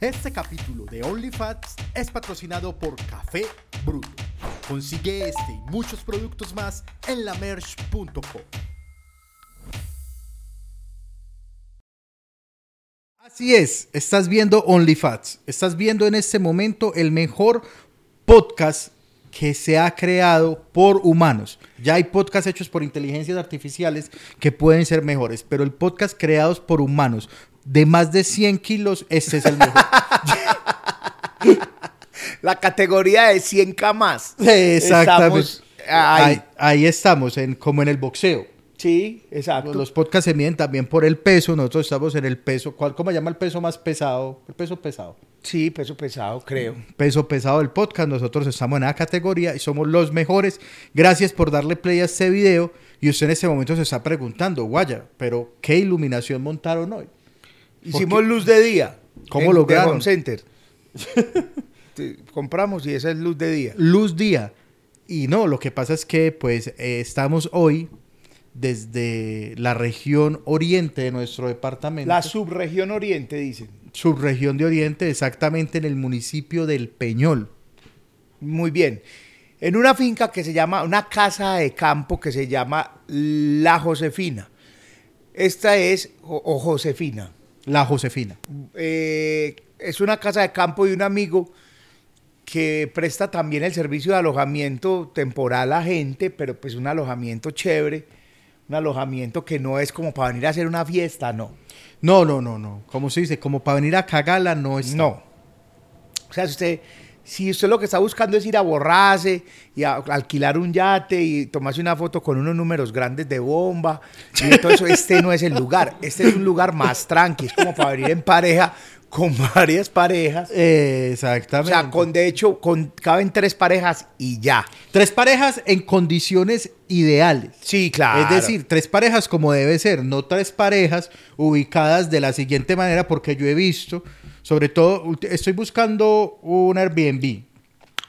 Este capítulo de OnlyFats es patrocinado por Café Bruto. Consigue este y muchos productos más en lamerch.com. Así es, estás viendo OnlyFats. Estás viendo en este momento el mejor podcast que se ha creado por humanos. Ya hay podcasts hechos por inteligencias artificiales que pueden ser mejores, pero el podcast creados por humanos de más de 100 kilos, este es el mejor. La categoría de 100K más. Exactamente. Estamos ahí. Ahí, ahí estamos, en, como en el boxeo. Sí, exacto. Los, podcasts se miden también por el peso. Nosotros estamos en el peso. ¿cuál, ¿Cómo se llama el peso más pesado? El peso pesado. Sí, peso pesado, creo. Peso pesado del podcast. Nosotros estamos en esa categoría y somos los mejores. Gracias por darle play a este video. Y usted en este momento se está preguntando, guaya, pero ¿qué iluminación montaron hoy? Hicimos luz de día. ¿Cómo en lograron? Center. Te- Compramos y esa es luz de día. luz día. Y no, lo que pasa es que pues eh, estamos hoy desde la región oriente de nuestro departamento. La subregión oriente, dicen. subregión de oriente, exactamente en el municipio del Peñol. Muy bien. En una finca que se llama, una casa de campo que se llama La Josefina. Esta es, o, o Josefina. La Josefina. Eh, es una casa de campo de un amigo que presta también el servicio de alojamiento temporal a gente, pero pues un alojamiento chévere, un alojamiento que no es como para venir a hacer una fiesta, no. No, no, no, no. Como se dice, como para venir a cagarla no es. No. O sea, si usted, si usted lo que está buscando es ir a borrarse y a alquilar un yate y tomarse una foto con unos números grandes de bomba y eso, este no es el lugar. Este es un lugar más tranqui, es como para venir en pareja con varias parejas. Eh, O exactamente. sea, con, de hecho, con, caben tres parejas y ya. Tres parejas en condiciones ideales. Sí, claro. Es decir, tres parejas como debe ser, no tres parejas ubicadas de la siguiente manera, porque yo he visto, sobre todo, estoy buscando un Airbnb,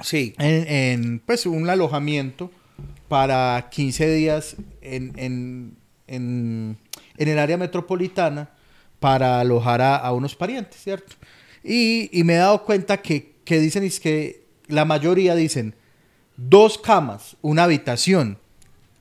sí. en, en, pues un alojamiento para 15 días en, en- en- en el área metropolitana para alojar a, a unos parientes, ¿cierto? Y, y me he dado cuenta que, que dicen, es que la mayoría dicen dos camas, una habitación.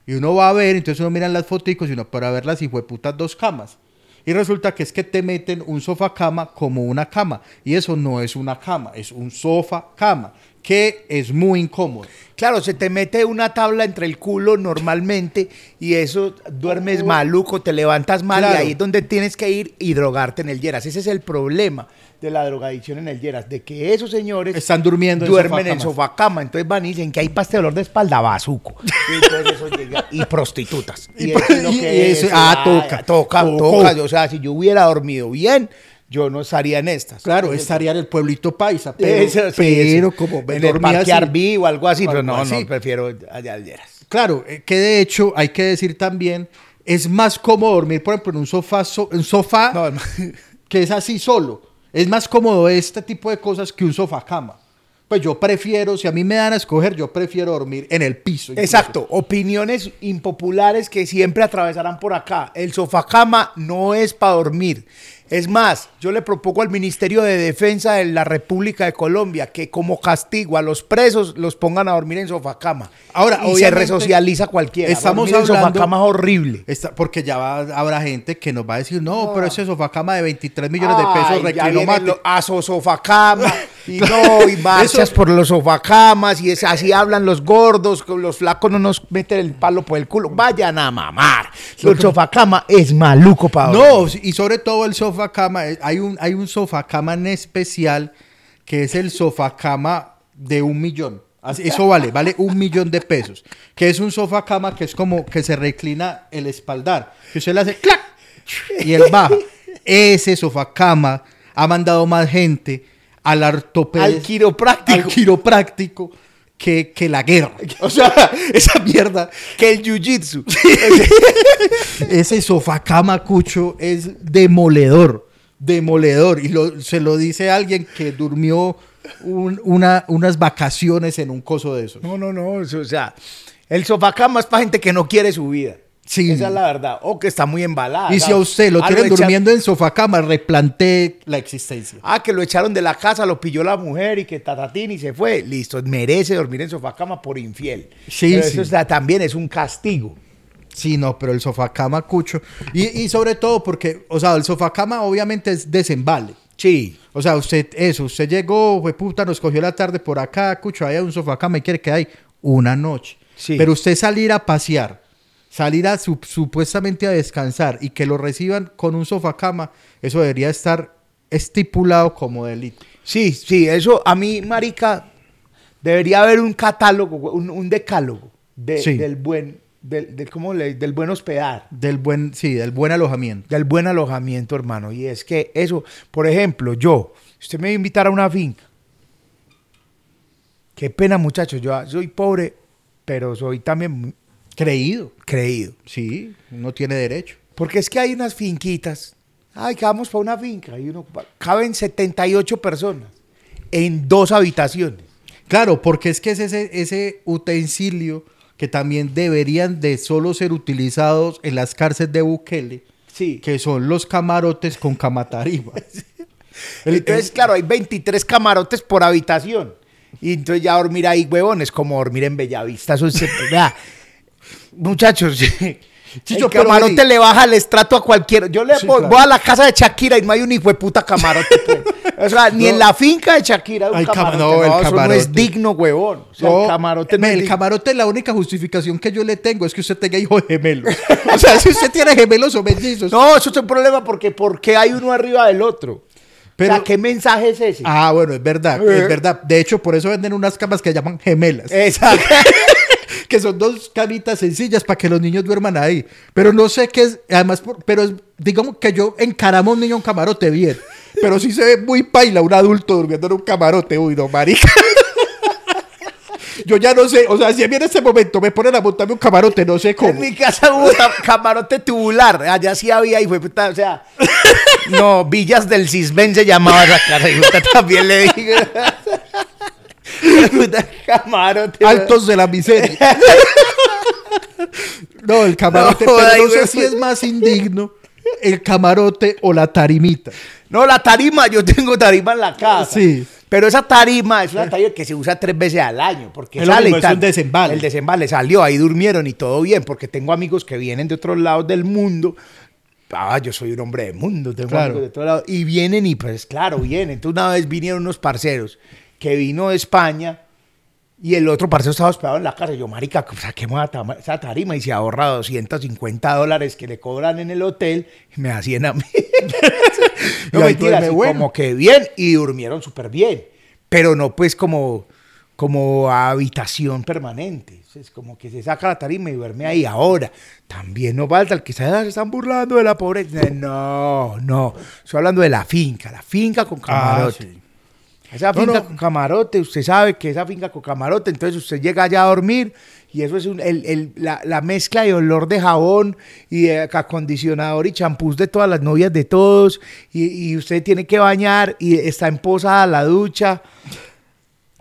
Y uno va a ver, entonces uno mira las fotos y uno para ver las hijueputas dos camas. Y resulta que es que te meten un sofá cama como una cama. Y eso no es una cama, es un sofá cama, que es muy incómodo. Claro, se te mete una tabla entre el culo normalmente y eso duermes maluco, te levantas mal Claro. y ahí es donde tienes que ir y drogarte en el Lleras. Ese es el problema de la drogadicción en el Lleras, de que esos señores Están durmiendo en duermen en sofacamas. sofá cama, entonces van y dicen que hay pasta de dolor de espalda, bazuco. Y, y prostitutas. Y eso es lo y que eso- es. ah, toca, toca, toca. O sea, si yo hubiera dormido bien, yo no estaría en estas. Claro, estaría en el pueblito paisa, pero, Eso, sí, pero eso. como en el parque o algo así, O pero algo no, así. no, prefiero allá al Lleras. Claro, eh, que de hecho hay que decir también, es más cómodo dormir, por ejemplo, en un sofá, so- un sofá No, que es así solo. Es más cómodo este tipo de cosas que un sofá cama. Pues yo prefiero, si a mí me dan a escoger, yo prefiero dormir en el piso. Exacto, opiniones impopulares que siempre atravesarán por acá. El sofá cama no es para dormir. Es más, yo le propongo al Ministerio de Defensa de la República de Colombia que como castigo a los presos los pongan a dormir en sofá cama. Ahora, y se resocializa cualquiera. estamos Dormir en hablando- sofá cama es horrible. Está- porque ya va- habrá gente que nos va a decir, no, pero ese sofá cama de 23 millones de pesos vienen mate. A sofacama y no, y marchas Eso- por los sofacamas y es, así hablan los gordos, los flacos no nos meten el palo por el culo. Vayan a mamar. El sofacama es maluco para No, y sobre todo el sofá cama, eh, hay un, hay un sofá cama en especial que es el sofá cama de un millón. Eso vale, vale un millón de pesos. Que es un sofá cama que es como que se reclina el espaldar. Que usted le hace clac y él baja. Ese sofá cama ha mandado más gente al ortopedia. Al quiropráctico. al quiropráctico que, que la guerra. O sea, esa mierda. que el jiu-jitsu. Ese sofá cama cucho es demoledor, demoledor. Y lo- se lo dice alguien que durmió un- una, unas vacaciones en un coso de esos. No, no, no. o sea, el sofacama es para gente que no quiere su vida. Sí. Esa es la verdad. O que está muy embalada. Y si a usted lo Ah, tienen durmiendo en sofá cama, replantee la existencia. Ah, que lo echaron de la casa, lo pilló la mujer y que tatatín y se fue. Listo, merece dormir en sofá cama por infiel. Sí, Pero sí. eso está- también es un castigo. Sí, no, pero el sofá cama, cucho. Y, y sobre todo porque, o sea, el sofá cama obviamente es desembale. Sí. O sea, usted, eso, usted llegó, fue puta, nos cogió la tarde por acá, cucho, hay un sofá cama y quiere que hay una noche. Sí. Pero usted salir a pasear, salir a su- supuestamente a descansar y que lo reciban con un sofá cama, eso debería estar estipulado como delito. Sí, sí, eso a mí, marica, debería haber un catálogo, un, un decálogo de- Sí. del buen, del, del- ¿cómo le- del buen hospedar. Del buen, sí, del buen alojamiento. del buen alojamiento, hermano. Y es que eso, por ejemplo, yo, usted me va a invitar a una finca, qué pena, muchachos, yo soy pobre, pero soy también Creído. creído. Sí, no tiene derecho. Porque es que hay unas finquitas, ay, que vamos para una finca, y uno, caben 78 personas en dos habitaciones. Claro, porque es que es ese, ese utensilio que también deberían de solo ser utilizados en las cárceles de Bukele, Sí. que son los camarotes con camatarima. El- Entonces, el- claro, hay 23 camarotes por habitación. Y entonces ya dormir ahí, huevón, es como dormir en Bellavista. Eso muchachos, Chicho, el camarote le baja el estrato a cualquiera. Yo le Sí, voy, claro. voy a la casa de Shakira y no hay un hijo de puta camarote. pues. O sea, ni en la finca de Shakira hay un Ay, camarote. no, el eso no camarote. es digno, huevón. O sea, No, el camarote no es el digno. camarote, la única justificación que yo le tengo es que usted tenga hijos gemelos. o sea, si usted tiene gemelos o mellizos. No, eso es un problema porque porque hay uno arriba del otro. Pero- o sea, ¿qué mensaje es ese? Ah, bueno, es verdad, Eh. es verdad. De hecho, por eso venden unas camas que llaman gemelas. Exacto. que son dos camitas sencillas para que los niños duerman ahí. Pero no sé qué es, además, pero digamos que yo encaramo un niño en un camarote bien. Pero sí se ve muy paila un adulto durmiendo en un camarote. Uy, no, marica. Yo ya no sé, o sea, si a mí en este momento me ponen a montarme un camarote, no sé cómo. En mi casa hubo camarote tubular. Allá sí había, y fue puta, o sea. No, Villas del Cisben se llamaba esa casa. Y también le digo. Camarote. Altos de la miseria. No, el camarote, No, pero no sé si es más indigno el camarote o la tarimita. No, la tarima, yo tengo tarima en la casa. Sí. Pero esa tarima es una tarima que se usa tres veces al año. Porque Es sale y es tal. un desembale. El desembale salió, ahí durmieron y todo bien. Porque tengo amigos que vienen de otros lados del mundo. Ah, yo soy un hombre de mundo, tengo Claro. amigos de todos lados. Y vienen y pues claro, vienen. Entonces una vez vinieron unos parceros que vino de España y el otro parcero estaba hospedado en la casa. Yo, marica, saquemos esa tarima y se ahorra 250 dólares que le cobran en el hotel y me hacían a mí. No bueno. como que bien y durmieron súper bien. Pero no pues como, como habitación permanente. Es como que se saca la tarima y duerme ahí. Ahora, también no falta el que se, "Ah, se están burlando de la pobreza. No, no. Estoy hablando de la finca, la finca con camarote. Ah, sí. Esa finca no. con camarote, usted sabe que esa finca con camarote, entonces usted llega allá a dormir y eso es un- el- el- la, la mezcla de olor de jabón y de acondicionador y champús de todas las novias de todos y, y usted tiene que bañar y está emposada la ducha.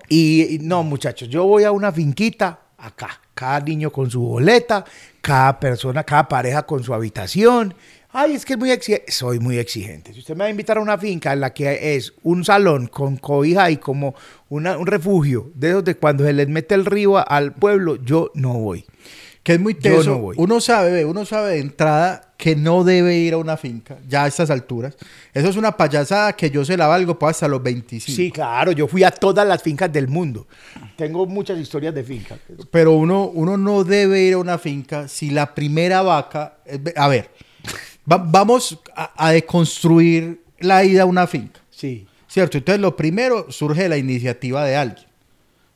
Y, y no, muchachos, yo voy a una finquita acá, cada niño con su boleta, cada persona, cada pareja con su habitación. Ay, es que es muy exigente. Soy muy exigente. Si usted me va a invitar a una finca en la que es un salón con cobija y como una- un refugio, de esos de cuando se les mete el río al pueblo, yo no voy. Que es muy Yo teso. no voy. Uno sabe, uno sabe de entrada que no debe ir a una finca, ya a estas alturas. Eso es una payasada que yo se la valgo pues, hasta los 25. Sí, claro, yo fui a todas las fincas del mundo. Tengo muchas historias de fincas. Pero uno, uno no debe ir a una finca si la primera vaca. ve- A ver, va- vamos a, a deconstruir la ida a una finca. Sí. ¿Cierto? Entonces, lo primero surge la iniciativa de alguien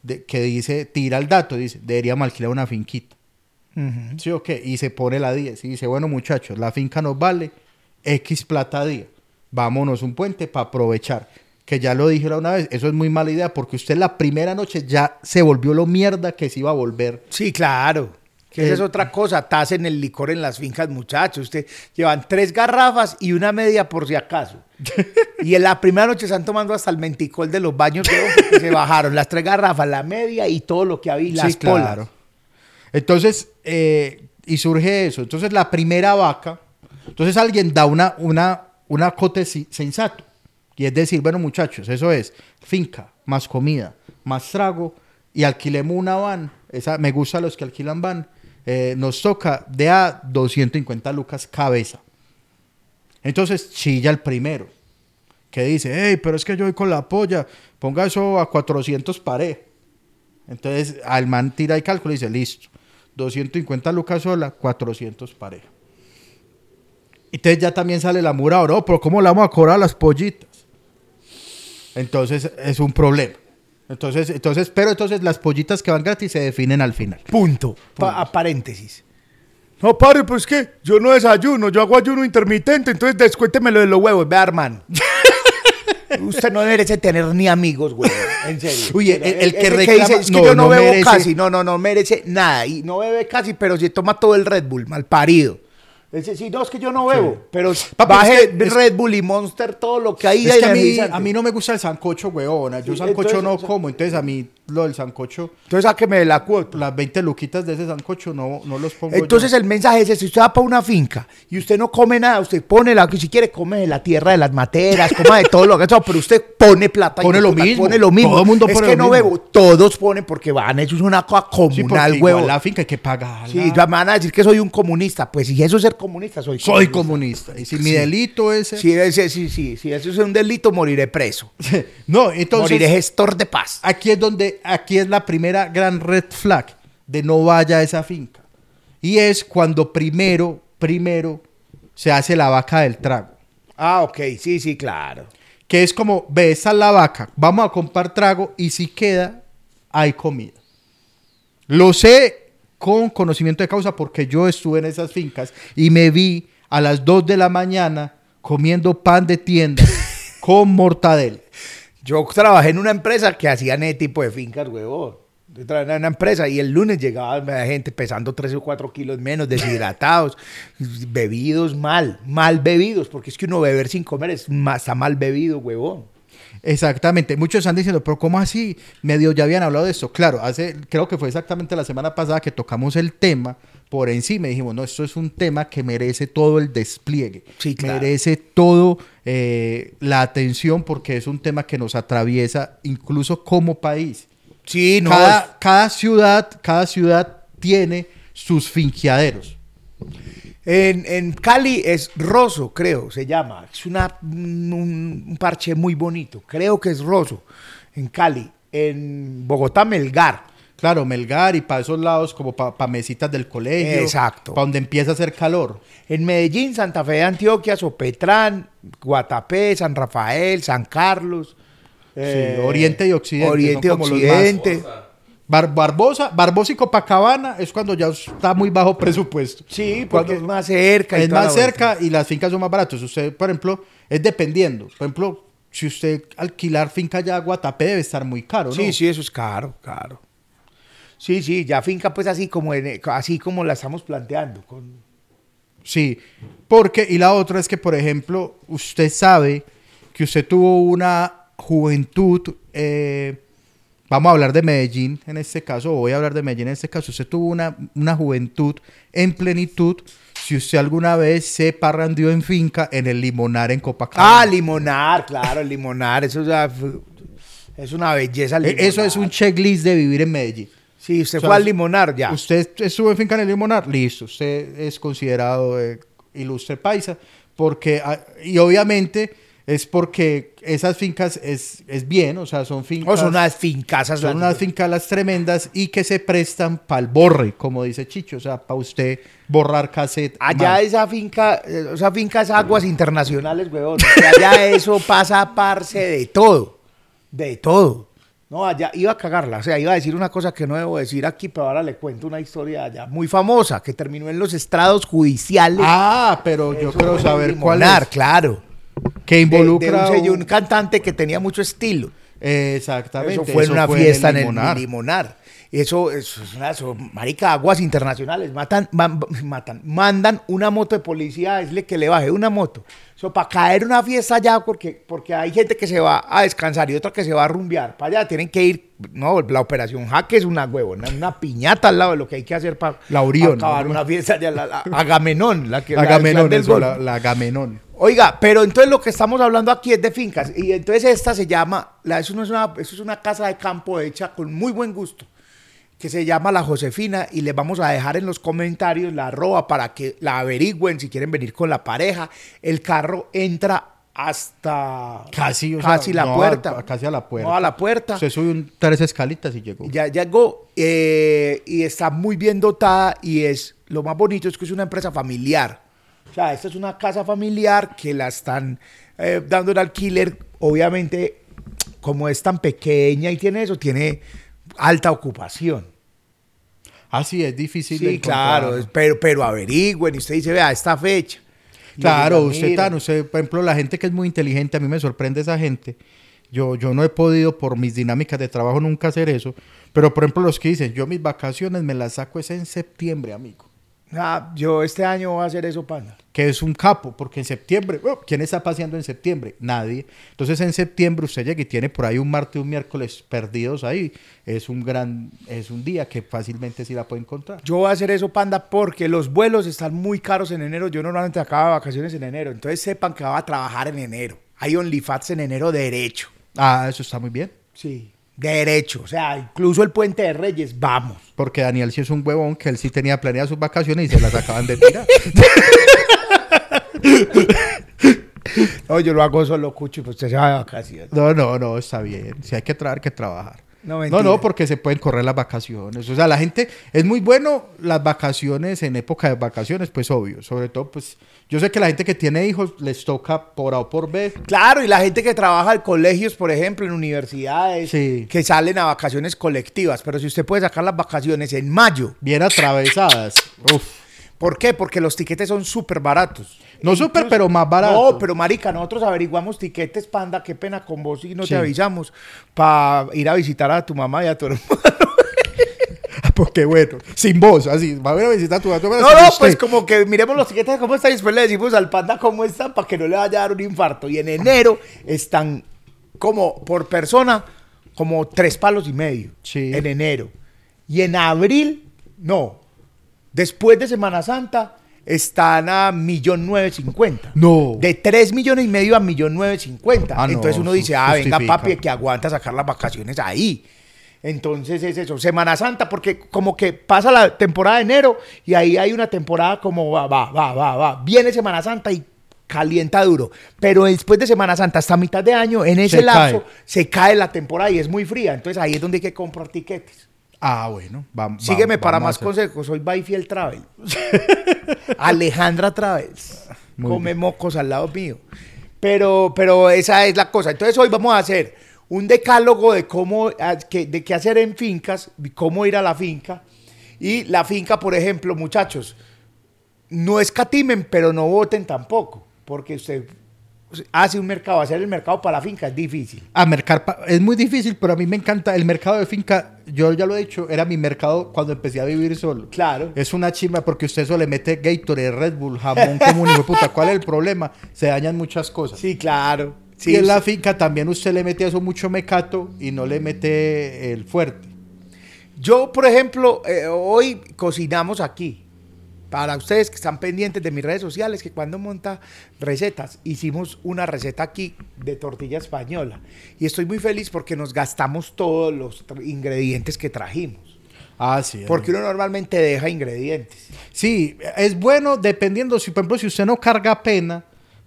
de- que dice, tira el dato, dice, deberíamos alquilar una finquita. ¿Sí o qué? Y se pone la 10 y dice, bueno muchachos, la finca nos vale X plata a día. Vámonos un puente para aprovechar. Que ya lo dije una vez, eso es muy mala idea porque usted la primera noche ya se volvió lo mierda que se iba a volver. Sí, claro. Que esa Eh, es otra cosa, tasen el licor en las fincas, muchachos. Usted llevan tres garrafas y una media por si acaso. y en la primera noche están tomando hasta el menticol de los baños que se bajaron. Las tres garrafas, la media y todo lo que había, y las Sí, claro. Entonces, eh, y surge eso. Entonces la primera vaca, entonces alguien da una, una, una cote sensato. Y es decir, bueno muchachos, eso es finca, más comida, más trago y alquilemos una van. Esa, me gusta los que alquilan van. Eh, nos toca de a 250 lucas cabeza. Entonces chilla el primero, que dice, hey, pero es que yo voy con la polla, ponga eso a 400 paré. Entonces al man tira y cálculo y dice, listo, 250 lucas sola, 400 paré. Entonces ya también sale la mura, bro, pero ¿cómo le vamos a cobrar las pollitas? Entonces es un problema. Entonces, entonces, pero entonces las pollitas que van gratis se definen al final. Punto. Pa- a paréntesis. No, padre, pues que yo no desayuno, yo hago ayuno intermitente, entonces descuéntemelo de los huevos, vea, hermano. Usted no merece tener ni amigos, güey. En serio. Uy, el- el que Ese reclama- dice, es que no, yo no, no bebo merece. casi, no, no, no merece nada. Y no bebe casi, pero si toma todo el Red Bull, mal parido. Dice, sí, no, es que yo no bebo, pero Papi, baje es que- es- Red Bull y Monster, todo lo que hay Es que a mí, a mí no me gusta el sancocho, weona. Yo Sí, sancocho entonces, no como, entonces a mí lo del sancocho, Entonces sáqueme de la cuota. las 20 luquitas de ese sancocho no, no los pongo Entonces yo. el mensaje es, ese, si usted va para una finca y usted no come nada, usted pone la que si quiere come de la tierra de las materas, coma de todo lo que sea, pero usted pone plata. y Pone no lo mismo. Pone lo mismo. Todo el mundo es pone que lo no mismo. bebo, todos ponen porque van, eso es una cosa Sí, comunal, igual huevo. la finca hay que pagarla. Sí, me van a decir que soy un comunista. Pues si eso es ser comunista, soy Soy comunista. Y si mi Sí. delito es... Si, ese- sí, sí, si eso es un delito, moriré preso. no, entonces... moriré gestor de paz. Aquí es donde, aquí es la primera gran red flag de no vaya a esa finca. Y es cuando primero, primero se hace la vaca del trago. Ah, ok, sí, sí, claro. Que es como, ve, esta es la vaca, vamos a comprar trago y si queda, hay comida. Lo sé con conocimiento de causa porque yo estuve en esas fincas y me vi a las 2 de la mañana comiendo pan de tienda con mortadela. Yo trabajé en una empresa que hacían ese tipo de fincas, huevón. Yo trabajaba en una empresa y el lunes llegaba gente pesando 3 o 4 kilos menos, deshidratados, bebidos mal, mal bebidos, porque es que uno beber sin comer es ma- está mal bebido, huevón. Exactamente. Muchos están diciendo, pero ¿cómo así? Medio ya habían hablado de esto. Claro, hace, creo que fue exactamente la semana pasada que tocamos el tema por encima dijimos, no, esto es un tema que merece todo el despliegue. Sí, claro. Merece todo eh, la atención porque es un tema que nos atraviesa incluso como país. Sí, no. cada, cada ciudad, cada ciudad tiene sus finqueaderos. En, en Cali es Rosso, creo, se llama. Es una, un, un parche muy bonito. Creo que es Rosso. En Cali. En Bogotá, Melgar. Claro, Melgar y para esos lados como para mesitas del colegio. Exacto. Para donde empieza a hacer calor. En Medellín, Santa Fe de Antioquia, Sopetrán, Guatapé, San Rafael, San Carlos. eh, Oriente y Occidente, Oriente y Occidente. Bar- Barbosa, Barbosa y Copacabana es cuando ya está muy bajo presupuesto. Sí, porque Cuando es más cerca. y es más cerca y las fincas son más baratas. Usted, por ejemplo, es dependiendo. Por ejemplo, si usted alquilar finca ya a Guatapé debe estar muy caro, ¿no? Sí, sí, eso es caro, caro. Sí, sí, ya finca pues así como, en- así como la estamos planteando. Con... Sí, porque, y la otra es que, por ejemplo, usted sabe que usted tuvo una juventud, eh, vamos a hablar de Medellín en este caso, voy a hablar de Medellín en este caso, usted tuvo una, una juventud en plenitud si usted alguna vez se parrandió en finca en el Limonar en Copacabana. Ah, limonar, claro, el limonar, eso ya es una belleza. el E- Eso es un limonar. checklist de vivir en Medellín. Sí, usted O sea, fue al limonar ya. Usted estuvo en finca en el Limonar, listo, usted es considerado eh, ilustre paisa, porque, ah, y obviamente es porque esas fincas es, es bien, o sea, son fincas, Oh, son unas fincasas. son unas fincalas tremendas y que se prestan para el borre, como dice Chicho, o sea, para usted borrar cassette. Allá mal. esa finca, eh, esa finca es aguas internacionales, weón. O allá eso pasa a parce de todo. De todo. No, allá iba a cagarla. O sea, iba a decir una cosa que no debo decir aquí, pero ahora le cuento una historia allá muy famosa que terminó en los estrados judiciales. Ah, pero yo quiero saber cuál es. claro. Que De- de involucra... un, sello- un- un cantante que tenía mucho estilo. Exactamente. Eso fue en una fiesta en el Limonar. Limonar. Eso, eso es una, eso, marica, aguas internacionales, matan, man- matan, mandan una moto de policía a decirle que le baje una moto. Eso para caer una fiesta allá, porque, porque hay gente que se va a descansar y otra que se va a rumbear. Para allá tienen que ir, no, la operación jaque es una huevona, una piñata al lado de lo que hay que hacer para La Orión, acabar ¿no? una fiesta allá, la, la- Agamenón, la que la Agamenón, eso, la, la Agamenón. Oiga, pero entonces lo que estamos hablando aquí es de fincas. Y entonces esta se llama, la, eso, no es una, eso es una casa de campo hecha con muy buen gusto, que se llama La Josefina. Y les vamos a dejar en los comentarios la arroba para que la averigüen si quieren venir con la pareja. El carro entra hasta Casi, o sea, casi la no, puerta. a- casi a la puerta. No, a la puerta. Se sube un- tres escalitas y llegó. Ya llegó eh, y está muy bien dotada y es lo más bonito es que es una empresa familiar. O sea, esta es una casa familiar que la están eh, dando en alquiler. Obviamente, como es tan pequeña y tiene eso, tiene alta ocupación. Ah, sí, es difícil. Sí, claro, pero, pero averigüen y usted dice, vea, esta fecha. Claro, usted tan, usted, por ejemplo, la gente que es muy inteligente, a mí me sorprende esa gente. Yo, yo no he podido por mis dinámicas de trabajo nunca hacer eso. Pero, por ejemplo, los que dicen, yo mis vacaciones me las saco es en septiembre, amigo. Ah, yo este año voy a hacer eso, pana. Que es un capo, porque en septiembre, oh, ¿quién está paseando en septiembre? Nadie. Entonces, en septiembre usted llega y tiene por ahí un martes y un miércoles perdidos ahí. Es un gran, es un día que fácilmente sí la puede encontrar. Yo voy a hacer eso, panda, porque los vuelos están muy caros en enero. Yo normalmente acabo de vacaciones en enero. Entonces sepan que va a trabajar en enero. Hay OnlyFans en enero derecho. Ah, eso está muy bien. Sí. Derecho. O sea, incluso el Puente de Reyes, vamos. Porque Daniel sí es un huevón que él sí tenía planeadas sus vacaciones y se las acaban de tirar. No, yo lo hago solo, cucho, y pues usted se va de vacaciones. No, no, no, está bien. Si hay que trabajar, que trabajar. No, No, porque se pueden correr las vacaciones. O sea, la gente, es muy bueno las vacaciones en época de vacaciones, pues obvio. Sobre todo, pues, yo sé que la gente que tiene hijos les toca por A o por B. Claro, y la gente que trabaja en colegios, por ejemplo, en universidades, Sí. que salen a vacaciones colectivas. Pero si usted puede sacar las vacaciones en mayo, Bien atravesadas. Uf. ¿Por qué? Porque los tiquetes son súper baratos. No súper, pero más baratos. No, pero marica, nosotros averiguamos tiquetes, panda, qué pena con vos y no Sí. te avisamos para ir a visitar a tu mamá y a tu hermano. Porque bueno, sin vos, así. Va a ver a visitar a tu a tu- No, no, usted. pues como que miremos los tiquetes cómo están y después le decimos al panda cómo están para que no le vaya a dar un infarto. Y en enero están como por persona como tres palos y medio. Sí. En enero. Y en abril, no. Después de Semana Santa están a millón nueve cincuenta. No. De tres millones y medio a millón nueve cincuenta. Ah, no, Entonces uno dice, ah, venga papi, que aguanta sacar las vacaciones ahí. Entonces es eso, Semana Santa, porque como que pasa la temporada de enero y ahí hay una temporada como va, va, va, va, va. Viene Semana Santa y calienta duro. Pero después de Semana Santa, hasta mitad de año, en ese Se lapso, cae. se cae la temporada y es muy fría. Entonces ahí es donde hay que comprar tiquetes. Ah, bueno. va- Sígueme va- para más consejos. Soy Byfield Travel. Alejandra Travels. Muy Come bien. mocos al lado mío. Pero, pero esa es la cosa. Entonces hoy vamos a hacer un decálogo de cómo, a- que- de qué hacer en fincas, cómo ir a la finca. Y la finca, por ejemplo, muchachos, no escatimen, pero no voten tampoco. Porque usted hace un mercado, hacer el mercado para la finca es difícil. A mercar pa- es muy difícil, pero a mí me encanta el mercado de finca. Yo ya lo he dicho, era mi mercado cuando empecé a vivir solo. Claro. Es una chimba porque usted eso le mete Gatorade, Red Bull, jamón hijo de puta. ¿Cuál es el problema? Se dañan muchas cosas. Sí, claro. Sí, y en la finca también usted le mete a eso mucho mecato y no le mete el fuerte. Yo, por ejemplo, eh, hoy cocinamos aquí. Para ustedes que están pendientes de mis redes sociales, que cuando monta recetas, hicimos una receta aquí de tortilla española. Y estoy muy feliz porque nos gastamos todos los ingredientes que trajimos. Ah, sí. Porque uno normalmente deja ingredientes. Sí, es bueno dependiendo, si por ejemplo, si usted no carga pena,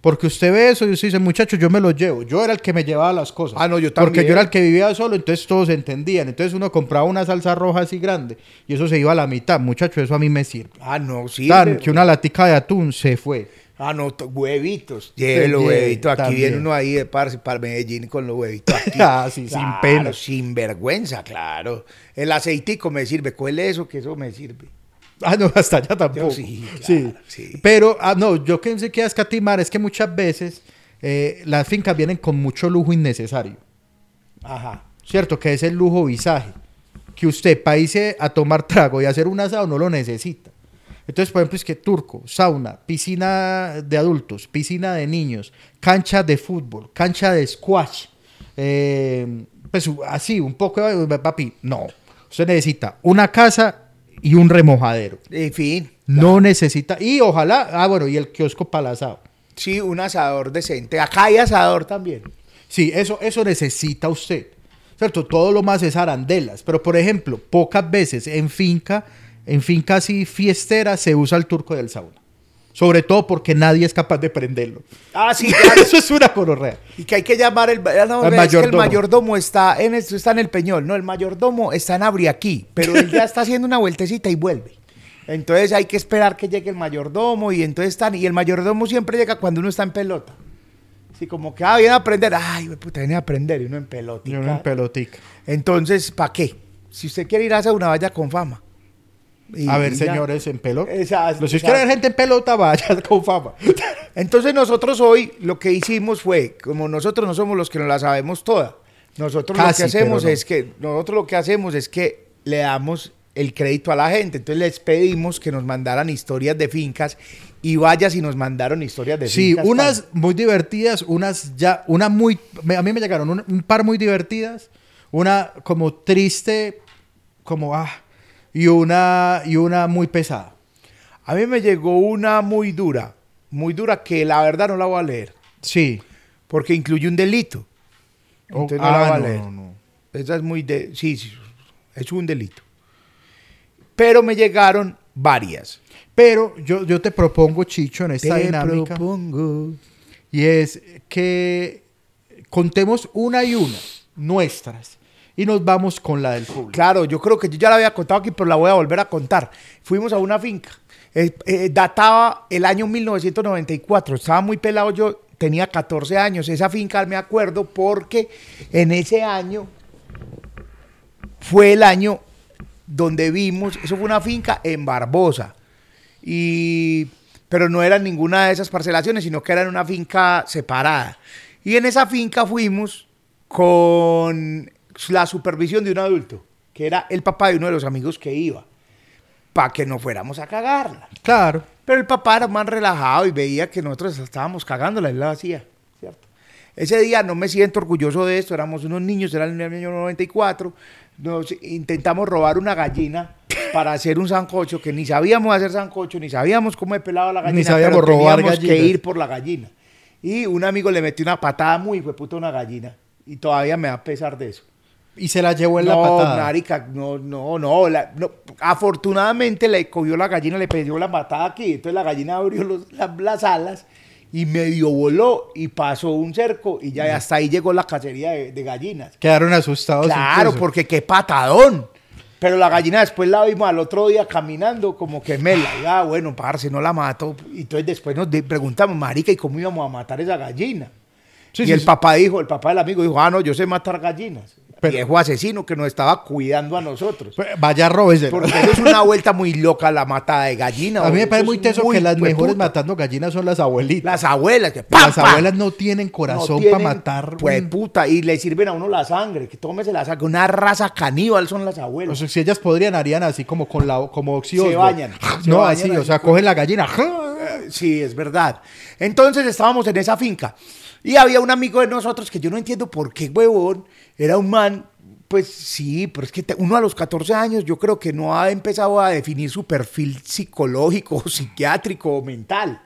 porque usted ve eso y usted dice, muchachos, yo me los llevo. Yo era el que me llevaba las cosas. Ah, no, yo Porque también. yo era el que vivía solo, entonces todos entendían. Entonces uno compraba una salsa roja así grande y eso se iba a la mitad. Muchachos, eso a mí me sirve. Ah, no, sí. Tan, que una latica de atún se fue. Ah, no, to- huevitos. Lleve los huevitos. Aquí también. viene uno ahí de parce para Medellín con los huevitos aquí. Ah, sí, sin Claro, pena. Sin vergüenza, claro. El aceitico me sirve. Cuele eso, que eso me sirve. Ah, no, hasta allá tampoco. sí, sí, claro, sí. Pero, ah, no, yo que se queda escatimar es que muchas veces eh, las fincas vienen con mucho lujo innecesario. Ajá. ¿cierto? Que es el lujo visaje. Que usted para irse a tomar trago y hacer un asado no lo necesita. Entonces, por ejemplo, es que turco, sauna, piscina de adultos, piscina de niños, cancha de fútbol, cancha de squash, eh, pues así, un poco, de- papi, no. Usted necesita una casa y un remojadero. En fin. No necesita, y ojalá, ah, bueno, y el kiosco para el asado. Sí, un asador decente. Acá hay asador también. Sí, eso, eso necesita usted. ¿Cierto? Todo lo más es arandelas. Pero, por ejemplo, pocas veces en finca, en finca así fiestera, se usa el turco del sauna. Sobre todo porque nadie es capaz de prenderlo. Ah, sí, claro. Eso es una conorrea. Y que hay que llamar el, ah, no, El que el mayordomo. mayordomo está en esto está en el Peñol, no, el mayordomo está en Abriaquí, pero él ya está haciendo una vueltecita y vuelve. Entonces hay que esperar que llegue el mayordomo y entonces están y el mayordomo siempre llega cuando uno está en pelota. Así como que ah, viene a aprender, ay, puta, viene a aprender y uno en pelota. Yo no en pelotica. Entonces, ¿para qué? Si usted quiere ir a hacer una valla con fama. Y- A ver, y ya. señores, en pelota. Exacto, Los si quieren gente en pelota, vaya con fama. Entonces nosotros hoy lo que hicimos fue, como nosotros no somos los que nos la sabemos toda, nosotros Casi, lo que hacemos no. es que nosotros lo que hacemos es que le damos el crédito a la gente. Entonces les pedimos que nos mandaran historias de fincas y vaya si nos mandaron historias de Sí, fincas. unas muy divertidas, unas ya, una muy, a mí me llegaron un, un par muy divertidas, una como triste, como ah, y una y una muy pesada. A mí me llegó una muy dura, muy dura que la verdad no la voy a leer, Sí. porque incluye un delito. Oh, Entonces no ah, la voy a leer. no, no. Esa es muy de, sí, sí, es un delito. Pero me llegaron varias. Pero yo, yo te propongo, Chicho, en esta Te dinámica, propongo. y es que contemos una y una, nuestras, y nos vamos con la del público. Claro, yo creo que yo ya la había contado aquí, pero la voy a volver a contar. Fuimos a una finca. Eh, eh, databa el año 1994. Estaba muy pelado yo, tenía 14 años. Esa finca me acuerdo porque en ese año fue el año donde vimos, eso fue una finca en Barbosa. Y, pero no era ninguna de esas parcelaciones, sino que era en una finca separada. Y en esa finca fuimos con la supervisión de un adulto, que era el papá de uno de los amigos que iba, para que no fuéramos a cagarla. Claro. Pero el papá era más relajado y veía que nosotros estábamos cagándola, él la hacía, ¿cierto? Ese día no me siento orgulloso de esto, éramos unos niños, era el año 94, nos intentamos robar una gallina para hacer un sancocho, que ni sabíamos hacer sancocho, ni sabíamos cómo he pelado la gallina, sabíamos pero robar teníamos que ir por la gallina. Y un amigo le metió una patada muy fue puta una gallina, y todavía me da pesar de eso. Y se la llevó en la patada. marica, no, no, no, la- no. Afortunadamente le cogió la gallina, le pidió la patada aquí. Entonces la gallina abrió los- la- las alas y medio voló y pasó un cerco y ya hasta ahí llegó la cacería de, de gallinas. Quedaron asustados. Claro, porque qué patadón. Pero la gallina después la vimos al otro día caminando como que mela. Y, ah, bueno, parce, no la mató. Y entonces después nos preguntamos, marica, ¿y cómo íbamos a matar esa gallina? Sí, y sí, el papá dijo, el papá del amigo dijo, ah, no, yo sé matar gallinas. Pero- Viejo asesino que nos estaba cuidando a nosotros. Vaya, róbesela. Porque eso es una vuelta muy loca la matada de gallina. A mí me parece muy teso muy que las mejores matando gallinas son las abuelitas. Las abuelas, que ¡pam, Las pam! abuelas no tienen corazón No para matar. Pues un- puta, y le sirven a uno la sangre, que tómese la sangre. Una raza caníbal son las O abuelas. sea, si ellas podrían, harían así como con la como Oxy Se bañan, se No, bañan así, o sea, cogen la gallina. Sí, es verdad. Entonces estábamos en esa finca. Y había un amigo de nosotros que yo no entiendo por qué, huevón, era un man. Pues sí, pero es que uno a los 14 años yo creo que no ha empezado a definir su perfil psicológico, psiquiátrico o mental.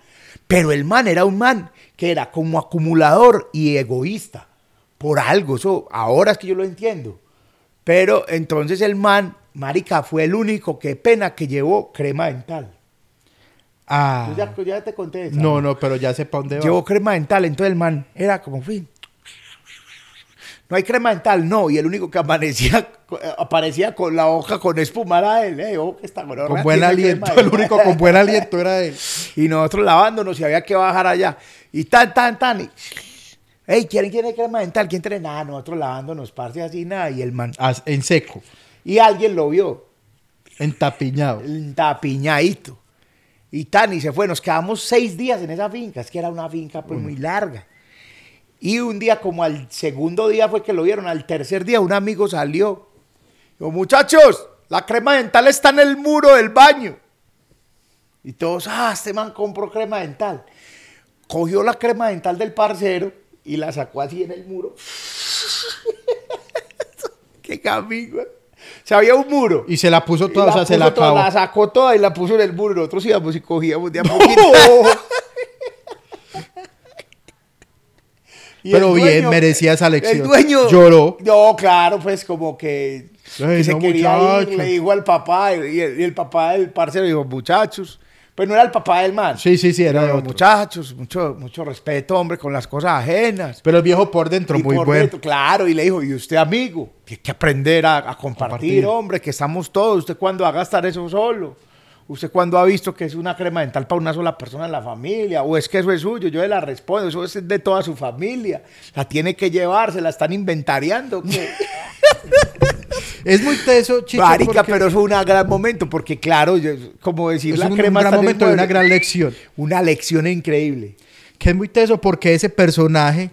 Pero el man era un man que era como acumulador y egoísta. Por algo, eso ahora es que yo lo entiendo. Pero entonces el man, marica, fue el único, qué pena, que llevó crema dental. Ah. Yo ya, ya te conté esa. No, no, pero ya sé para dónde va. Llevó crema dental, entonces el man era como fin. No hay crema dental, no, y el único que amanecía, aparecía con la hoja con espuma era él, eh, ojo, que esta con buen aliento. El único con buen aliento era él. Y nosotros lavándonos y había que bajar allá. Y tan, tan, tan. Y, hey, ¿quién tiene crema dental? ¿Quién tiene? Nada, nosotros lavándonos, parce, así, nada. Y el man. En seco, Y alguien lo vio, entapiñado. el tapiñadito. Y tan, y se fue. Nos quedamos seis días en esa finca. Es que era una finca pues muy larga. Y un día, como al segundo día fue que lo vieron, al tercer día un amigo salió. Dijo, muchachos, la crema dental está en el muro del baño. Y todos, ah, este man compró crema dental. Cogió la crema dental del parcero y la sacó así en el muro. Qué amigo. Se había un muro. Y se la puso toda, o sea, se la toda, la sacó toda y la puso en el muro. Nosotros íbamos y cogíamos de a poquito. Pero el bien, merecía esa lección. El dueño Lloró. No, claro, pues como que, que Ay, se no, quería ir, le dijo al papá, y el, y el papá del parcero dijo, muchachos, pues no era el papá del man. Sí, sí, sí, era Pero, otro. muchachos, mucho, mucho respeto, hombre, con las cosas ajenas. Pero el viejo por dentro, Y muy por bueno. dentro, claro, y le dijo, y usted amigo, hay que aprender a, a compartir, Compartir. hombre, que estamos todos. ¿Usted cuándo va a gastar eso solo? ¿Usted cuándo ha visto que es una crema dental para una sola persona en la familia? ¿O es que eso es suyo? Yo le la respondo, eso es de toda su familia. La tiene que llevar, se la están inventariando. Es muy teso, chico. Marica, porque pero fue un gran momento, porque claro, yo- como decir es la un, crema un gran momento de una gran lección. una lección increíble. Que es muy teso porque ese personaje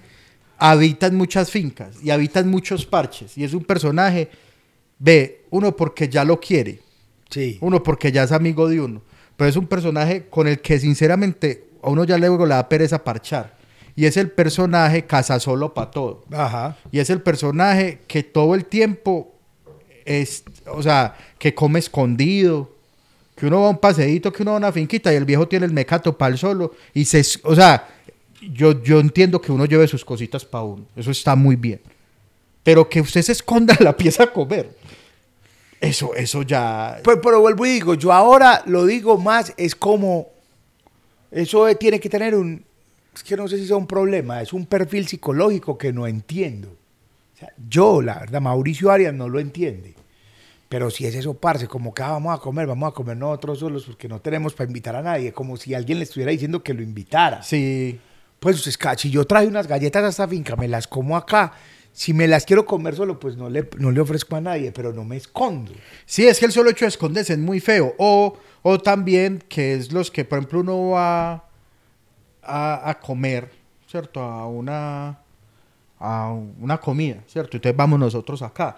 habita en muchas fincas y habita en muchos parches. Y es un personaje, ve, uno porque ya lo quiere, Sí. uno porque ya es amigo de uno. Pero es un personaje con el que sinceramente a uno ya luego le da pereza parchar. Y es el personaje casa solo para todo. Ajá. Y es el personaje que todo el tiempo es, o sea, que come escondido, que uno va a un paseíto, que uno va a una finquita y el viejo tiene el mecato para el solo y se, o sea, yo, yo entiendo que uno lleve sus cositas para uno, eso está muy bien. Pero que usted se esconda en la pieza a comer, eso, eso ya... Pero, pero vuelvo y digo, yo ahora lo digo más, es como, eso tiene que tener un, es que no sé si sea un problema, es un perfil psicológico que no entiendo. O sea, yo, la verdad, Mauricio Arias no lo entiende. Pero si es eso, parce, como que ah, vamos a comer, vamos a comer nosotros solos porque no tenemos para invitar a nadie, como si alguien le estuviera diciendo que lo invitara. Sí, Pues es si yo traje unas galletas a esta finca, me las como acá. Si me las quiero comer solo, pues no le, no le ofrezco a nadie, pero no me escondo. Sí, es que el solo hecho de esconderse es muy feo. O, o también que es los que, por ejemplo, uno va a, a comer, ¿cierto? A una, a una comida, ¿cierto? Entonces vamos nosotros acá.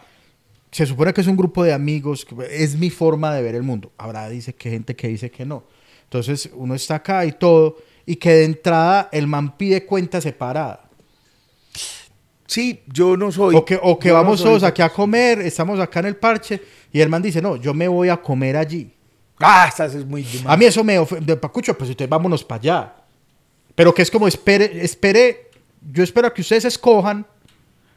Se supone que es un grupo de amigos, es mi forma de ver el mundo. Habrá dice que gente que dice que no. Entonces uno está acá y todo, y que de entrada el man pide cuenta separada. Sí, yo no soy. O que, o que no vamos todos aquí a comer, estamos acá en el parche, y el man dice, no, yo me voy a comer allí. Ah, estás es muy. A mí eso me ofende, Pacucho, pues entonces vámonos para allá. Pero que es como, espere, espere, yo espero a que ustedes escojan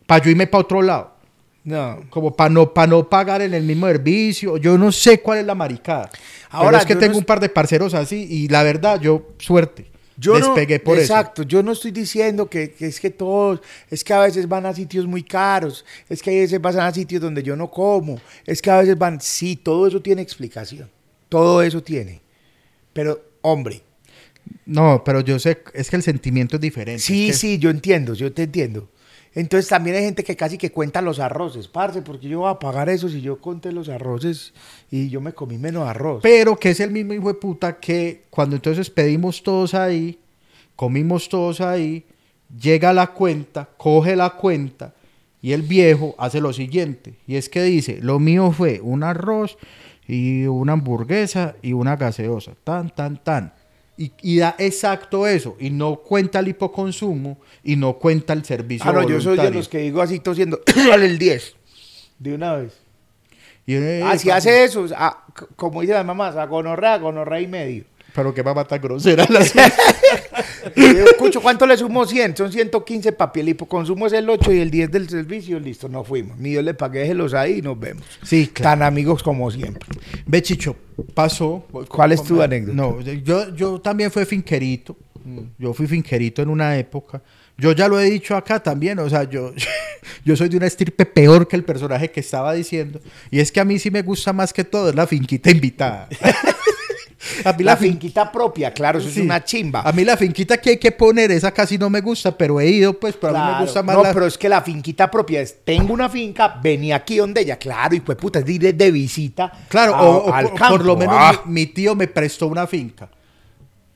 para yo irme para otro lado. No. Como para no, pa no pagar en el mismo servicio. Yo no sé cuál es la maricada. Ahora Ahora, es que tengo no un par de parceros así y la verdad, yo, suerte. Yo no- despegué por exacto, yo no estoy diciendo que, que es que todos, es que a veces van a sitios muy caros, es que a veces van a sitios donde yo no como, es que a veces van, sí, todo eso tiene explicación, todo eso tiene. Pero, hombre, eso. No, pero yo sé, es que el sentimiento es diferente. sí, es que- sí, yo entiendo, yo te entiendo. Entonces también hay gente que casi que cuenta los arroces, parce, porque yo voy a pagar eso si yo conté los arroces y yo me comí menos arroz. Pero que es el mismo hijo de puta que cuando entonces pedimos todos ahí, comimos todos ahí, llega la cuenta, coge la cuenta y el viejo hace lo siguiente. Y es que dice, lo mío fue un arroz y una hamburguesa y una gaseosa. Tan, tan, tan. Y, y da exacto eso. Y no cuenta el hipoconsumo y no cuenta el servicio Ah, no, yo soy de voluntario. los que digo así tosiendo, dale el 10, de una vez. Y, eh, Ah, si hace eso, ah, como dicen las mamás, a gonorrea, gonorrea y medio. Pero que mamá tan grosera. las- Y yo, Escucho, ¿cuánto le sumo 100? Son 115 papi, el hipoconsumo es el 8 y el 10 del servicio, listo, no fuimos. Ni yo le pagué, déjelos ahí y nos vemos. Sí, claro. Tan amigos como siempre. Ve, Chicho, pasó. ¿Cuál es tu anécdota? No, yo, yo también fui finquerito. Yo fui finquerito en una época. Yo ya lo he dicho acá también, o sea, yo, yo soy de una estirpe peor que el personaje que estaba diciendo. Y es que a mí sí me gusta más que todo, es la finquita invitada. a mí La, la, fin- finquita propia, claro, eso sí. es una chimba. A mí la finquita que hay que poner, esa casi no me gusta, pero he ido, pues, pero a mí me gusta más no, la... pero es que la finquita propia es, tengo una finca, vení aquí donde ella, claro, y pues puta, es de visita Claro, a- o, al por, campo. por lo menos Ah, mi, mi tío me prestó una finca.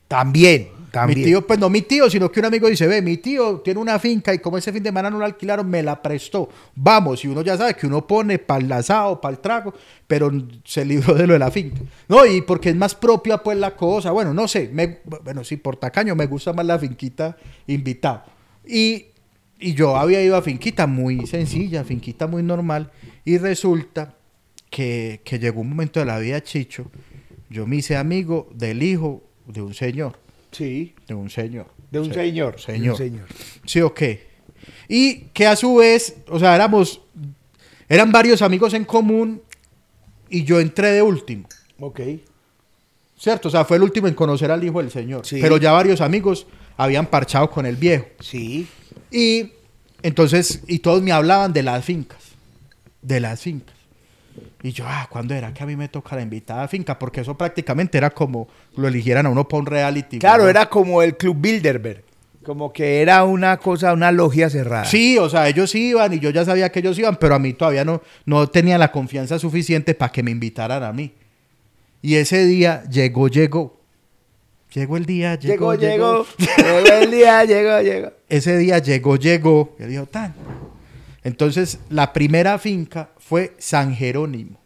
También, También. Mi tío, pues no mi tío, sino que un amigo dice, ve, mi tío tiene una finca y como ese fin de semana no la alquilaron, me la prestó. Vamos, y uno ya sabe que uno pone para el asado, para el trago, pero se libró de lo de la finca. No, y porque es más propia pues la cosa, bueno, no sé, me, bueno, sí, por tacaño me gusta más la finquita invitado. Y, y yo había ido a finquita muy sencilla, finquita muy normal, y resulta que, que llegó un momento de la vida, Chicho, yo me hice amigo del hijo de un señor. Sí. De un señor. De un Se- señor. Señor. De un señor. Sí, ok. Y que a su vez, o sea, éramos, eran varios amigos en común y yo entré de último, Ok. ¿cierto? O sea, fue el último en conocer al hijo del señor. Sí. Pero ya varios amigos habían parchado con el viejo. Sí. Y entonces, y todos me hablaban de las fincas, de las fincas. Y yo, ah, ¿cuándo era que a mí me toca la invitada a finca? Porque eso prácticamente era como lo eligieran a uno para un reality. Claro, era como el Club Bilderberg. Como que era una cosa, una logia cerrada. Sí, o sea, ellos iban y yo ya sabía que ellos iban, pero a mí todavía no, no tenía la confianza suficiente para que me invitaran a mí. Y ese día llegó, llegó. Llegó el día, Llegó, llegó, llegó. Llegó el día, llegó, llegó. Ese día llegó, llegó. Yo dijo, tan. Entonces, la primera finca fue San Jerónimo.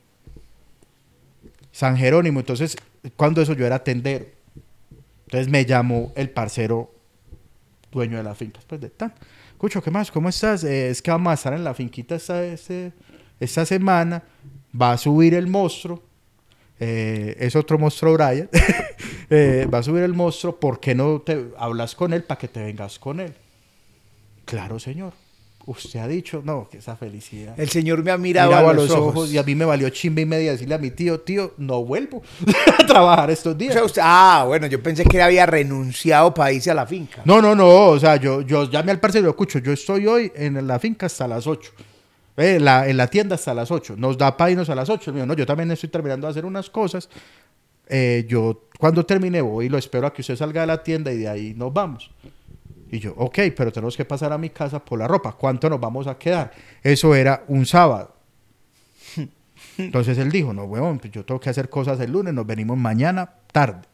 San Jerónimo. Entonces, cuando eso yo era tendero. Entonces me llamó el parcero dueño de la finca. Después de tan. Cucho, ¿qué más? ¿Cómo estás? Eh, es que vamos a estar en la finquita esta, este- esta semana. Va a subir el monstruo. Eh, es otro monstruo, Brian. Eh, va a subir el monstruo. ¿Por qué no te hablas con él para que te vengas con él? Claro, señor. Usted ha dicho, no, que esa felicidad. El señor me ha mirado Miraba a los ojos. y a mí me valió chimba y media decirle a mi tío, tío, no vuelvo a trabajar estos O días. sea, usted- ah, bueno, yo pensé que él había renunciado para irse a la finca. No, no, no, o sea, yo, yo llamé al parcero, escucho, yo estoy hoy en la finca hasta las 8. Eh, la- en la tienda hasta las 8. Nos da para irnos a las 8. Mío, no, yo también estoy terminando de hacer unas cosas. Eh, yo, cuando termine, voy y lo espero a que usted salga de la tienda y de ahí nos vamos. Y yo, ok, pero tenemos que pasar a mi casa por la ropa. ¿Cuánto nos vamos a quedar? Eso era un sábado. Entonces él dijo, no, huevón, pues yo tengo que hacer cosas el lunes, nos venimos mañana tarde.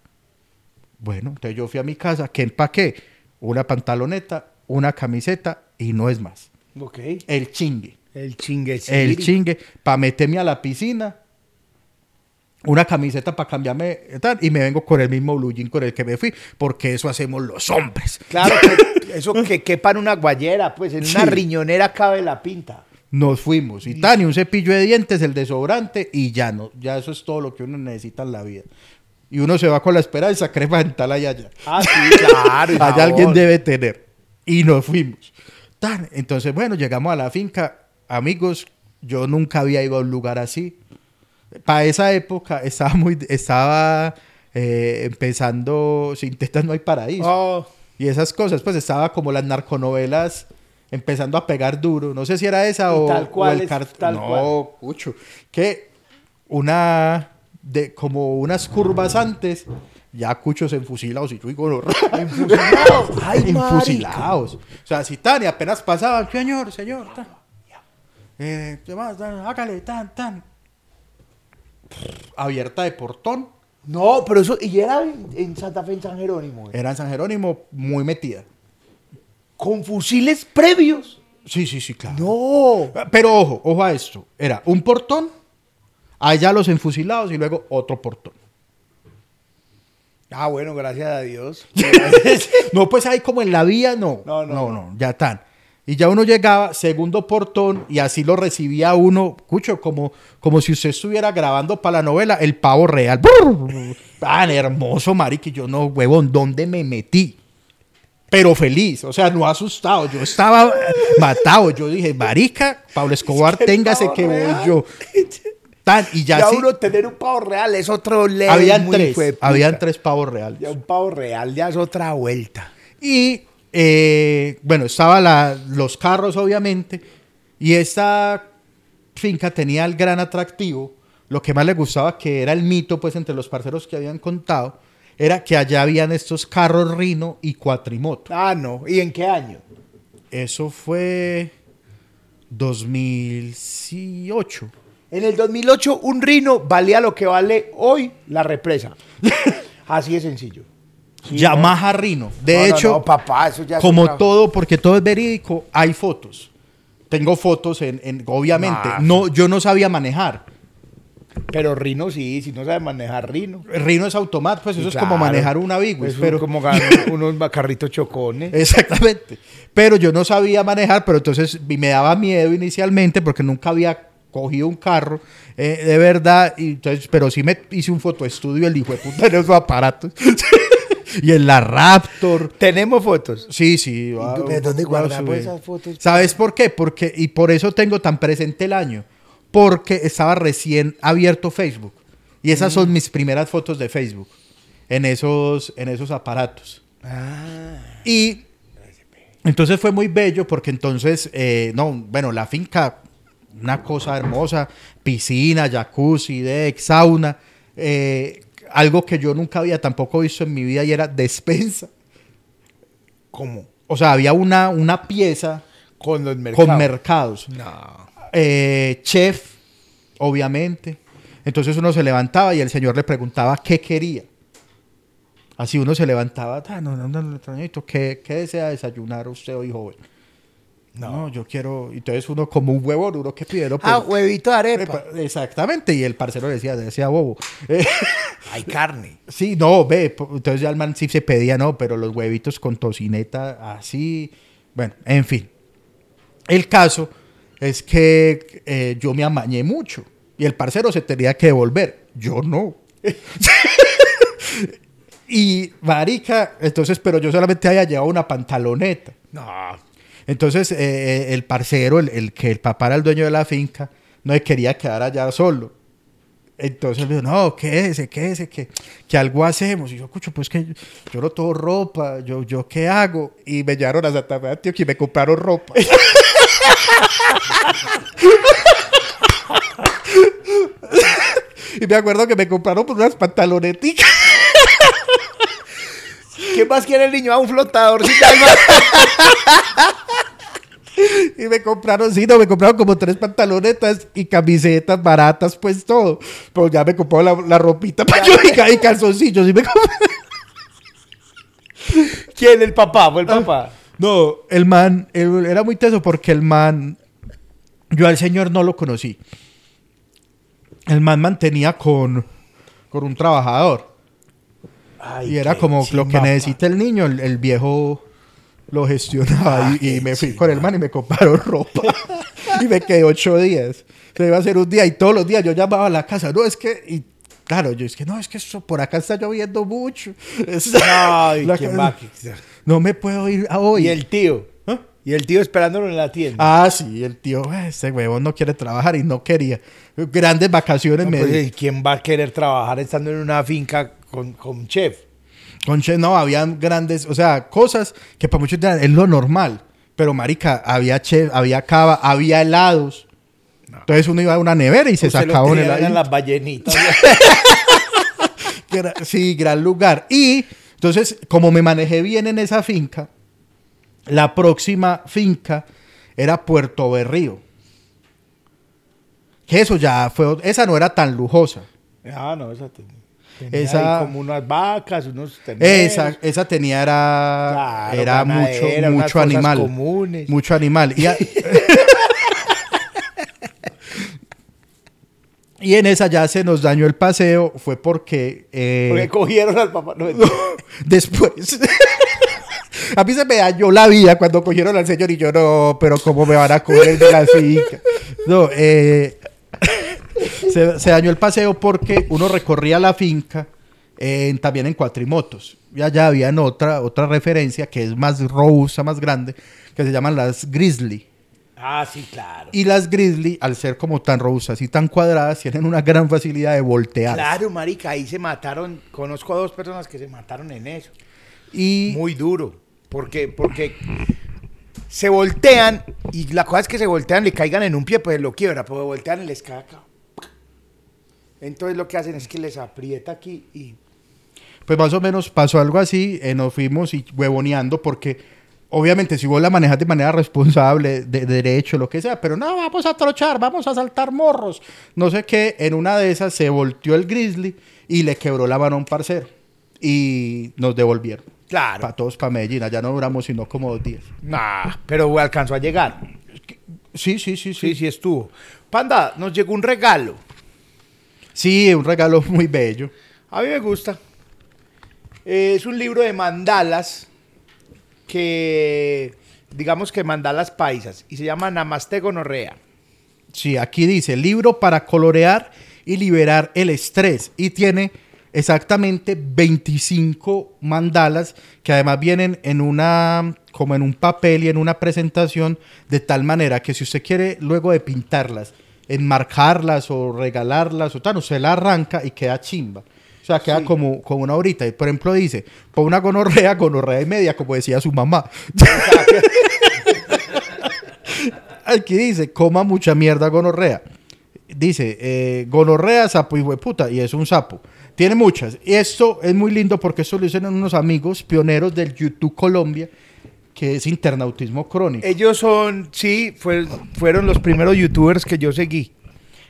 Bueno, entonces yo fui a mi casa, que empaqué una pantaloneta, una camiseta y no es más. Ok. El chingue. El chingue. El chingue para meterme a la piscina, una camiseta para cambiarme tal, y me vengo con el mismo blue jean con el que me fui, porque eso hacemos los hombres. Claro, que eso que quepa en una guayera, pues en una Sí. riñonera cabe la pinta. Nos fuimos. Y tan, y un cepillo de dientes, el desodorante, y ya no. Ya eso es todo lo que uno necesita en la vida. Y uno se va con la esperanza, crema dental allá. allá. Ah, sí, claro. Allá alguien debe tener. Y nos fuimos. Tan, entonces, bueno, llegamos a la finca. Amigos, yo nunca había ido a un lugar así. Para esa época estaba muy, estaba eh, empezando, sin tetas no hay paraíso. Oh, Y esas cosas, pues estaba como las narconovelas empezando a pegar duro. No sé si era esa o, tal cual o el es, cart- tal No, cucho. Que una de como unas curvas antes, ya cuchos enfusilados y yo digo, enfusilados. Ay, enfusilados. O sea, si tan y apenas pasaban, señor, señor, tan. Eh, hágale, tan, tan. Abierta de portón. No, pero eso, y era en, en Santa Fe, en San Jerónimo. eh. Era en San Jerónimo muy metida. Con fusiles previos. Sí, sí, sí, claro. No. Pero ojo, ojo a esto. Era un portón, allá los enfusilados y luego otro portón. Ah, bueno, gracias a Dios. No, pues ahí como en la vía, no. No, no. No, no, ya están. Y ya uno llegaba, segundo portón, y así lo recibía uno, escucho, como, como si usted estuviera grabando para la novela El Pavo Real. Tan hermoso, marica, yo no, huevón, ¿dónde me metí? Pero feliz, o sea, no asustado. Yo estaba eh, matado. Yo dije, marica, Pablo Escobar, Es que téngase que voy yo. Tan, y ya, Ya, sí, uno tener un pavo real es otro level habían tres, habían tres pavos reales. Ya un pavo real ya es otra vuelta. Y eh, bueno, estaban los carros, obviamente. Y esta finca tenía el gran atractivo. Lo que más le gustaba, que era el mito, pues, entre los parceros que habían contado, era que allá habían estos carros Rino y Cuatrimoto. Ah, no. ¿Y en qué año? Eso fue 2008. En el 2008 un Rino valía lo que vale hoy la represa. Así de sencillo. Yamaha Rino. De No, no, hecho, no, papá, eso ya como todo, porque todo es verídico, hay fotos. Tengo fotos en, en- obviamente. Ah. No, yo no sabía manejar. Pero Rino sí, si no sabe manejar Rino. Rino es automático, pues eso es como manejar una Big Es un- pero como unos carritos chocones. Exactamente. Pero yo no sabía manejar, pero entonces me daba miedo inicialmente porque nunca había cogido un carro eh, de verdad. Y entonces, pero sí me hice un fotoestudio el hijo de puta en esos aparatos. y en la Raptor. Tenemos fotos. Sí, sí. ¿De dónde guardamos esas fotos? ¿Sabes por qué? Porque, y por eso tengo tan presente el año. Porque estaba recién abierto Facebook. Y esas Mm. son mis primeras fotos de Facebook. En esos, en esos aparatos. Ah. Y entonces fue muy bello porque entonces, eh, no, bueno, la finca, una cosa hermosa, piscina, jacuzzi, deck, sauna, eh, algo que yo nunca había tampoco visto en mi vida y era despensa. ¿Cómo? O sea, había una, una pieza Con los mercados. con mercados. No. Eh, chef, obviamente. Entonces uno se levantaba y el señor le preguntaba qué quería. Así uno se levantaba, "Ah, no, no, no, no, ¿qué, ¿qué desea desayunar usted hoy joven? No. No. yo quiero. Entonces uno como un huevón, uno que pide, Ah, pues, huevito de arepa. epa, Exactamente. Y el parcero decía, decía bobo. Hay carne. sí, no, ve. Entonces ya el man sí se pedía, no, pero los huevitos con tocineta así. Bueno, en fin. El caso es que eh, yo me amañé mucho y el parcero se tenía que devolver. Yo no. y marica, entonces, pero yo solamente había llevado una pantaloneta. No. Entonces, eh, el parcero, el, el que el papá era el dueño de la finca, no se quería quedar allá solo. Entonces me dijo, no, quédese, quédese, que, que algo hacemos. Y yo, escucho, pues que yo, no tengo ropa, yo, yo qué hago. Y me llevaron a Santa Fe Antioquia y me compraron ropa. y me acuerdo que me compraron pues, unas pantaloneticas. ¿Qué más quiere el niño? A un flotador sin alma. Y me compraron, sí, no, me compraron como tres pantalonetas y camisetas baratas, pues todo. Pero ya me compraron la, la ropita para yo y, y calzoncillos. Y me compraron- ¿Quién? El papá, fue el papá. No, el man, era muy teso porque el man, yo al señor no lo conocí. El man mantenía con, con un trabajador. Ay, y era como lo que necesita el niño, el, el viejo lo gestionaba. Ah, y, me fui con el man y me compraron ropa. y me quedé ocho días. Se iba a hacer un día y todos los días yo llamaba a la casa. No, es que... Y, Claro, yo es que no, es que eso por acá está lloviendo mucho. Ay, La ¿quién casa- va? No me puedo ir a hoy. Y el tío. ¿Ah? Y el tío esperándolo en la tienda. Ah, sí, el tío, "Eh, ese huevón no quiere trabajar y no quería. Grandes vacaciones No, me pues, di. ¿y ¿Quién va a querer trabajar estando en una finca con, con chef? Con Che, no, habían grandes, o sea, cosas que para muchos es lo normal. Pero, marica, había chef, había cava, había helados. Entonces uno iba a una nevera y se sacaba un helado. eran las ballenitas. Sí, gran lugar. Y entonces, como me manejé bien en esa finca, la próxima finca era Puerto Berrío. Que eso ya fue, esa no era tan lujosa. ah, no, esa tenía. Tenía Esa- como unas vacas, unos Esa, terneros. esa tenía era, Claro, era mucho, mucho animal. comunes. Mucho animal. Y, a- y en esa ya se nos dañó el paseo, fue porque, eh, Porque cogieron al papá. No, después. a mí se me dañó la vida cuando cogieron al señor y yo no, pero ¿cómo me van a coger de la finca? No, eh, se, se dañó el paseo porque uno recorría la finca en- también en cuatrimotos. Y allá habían otra, otra referencia que es más robusta, más grande, que se llaman las Grizzly. ah, sí, claro. Y las Grizzly, al ser como tan robustas y tan cuadradas, tienen una gran facilidad de voltear. Claro, marica, ahí se mataron. Conozco a dos personas que se mataron en eso. Y Muy duro. Porque, porque se voltean y la cosa es que se voltean, le caigan en un pie, pues lo quiebra, pero voltean y les cae acá. Entonces lo que hacen es que les aprieta aquí y Pues más o menos pasó algo así, eh, nos fuimos y huevoneando porque obviamente si vos la manejas de manera responsable, de, de derecho, lo que sea, pero no, vamos a trochar, vamos a saltar morros, no sé qué, en una de esas se volteó el grizzly y le quebró la mano a un parcero. y nos devolvieron. Claro. Para todos para Medellín. Allá no duramos sino como dos días. Nah, pero alcanzó a llegar. Sí, sí, sí, sí. Sí, sí estuvo. Panda, nos llegó un regalo. Sí, un regalo muy bello. A mí me gusta. Eh, es un libro de mandalas que, digamos que mandalas paisas, y se llama Namaste Gonorrea. Sí, aquí dice, libro para colorear y liberar el estrés. Y tiene exactamente 25 mandalas que además vienen en una, como en un papel y en una presentación, de tal manera que si usted quiere luego de pintarlas, enmarcarlas o regalarlas o tal, usted la arranca y queda chimba. O sea, queda Sí. como, como una horita. Y por ejemplo dice, por una gonorrea, gonorrea y media, como decía su mamá. Aquí dice, coma mucha mierda gonorrea. Dice, eh, gonorrea, sapo y puta, y es un sapo. Tiene muchas. Y esto es muy lindo porque esto lo hicieron unos amigos pioneros del YouTube Colombia, que es internautismo crónico. Ellos son, sí, fue- fueron los primeros youtubers que yo seguí.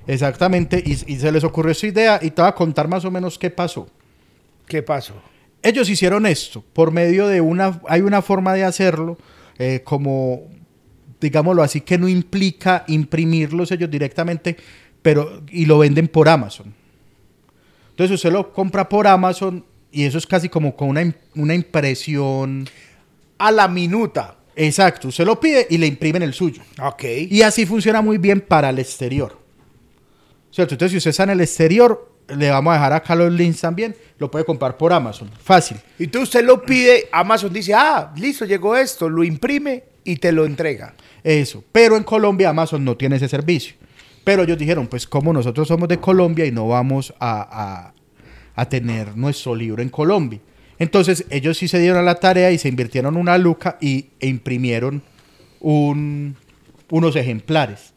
Exactamente, y, y se les ocurrió esa idea y te voy a contar más o menos qué pasó. ¿Qué pasó? Ellos hicieron esto por medio de una, hay una forma de hacerlo, eh, como, digámoslo así, que no implica imprimirlos ellos directamente, pero, y lo venden por Amazon. Entonces usted lo compra por Amazon y eso es casi como con una, una impresión. A la minuta. Exacto, usted lo pide y le imprimen el suyo. Ok. Y así funciona muy bien para el exterior. ¿Cierto? Entonces, si usted está en el exterior, le vamos a dejar acá los links también. Lo puede comprar por Amazon. Fácil. Y tú usted lo pide, Amazon dice, ah, listo, llegó esto, lo imprime y te lo entrega. Eso. Pero en Colombia Amazon no tiene ese servicio. Pero ellos dijeron, pues como nosotros somos de Colombia y no vamos a, a- a tener nuestro libro en Colombia. Entonces ellos sí se dieron a la tarea y se invirtieron una luca y, e imprimieron un- unos ejemplares.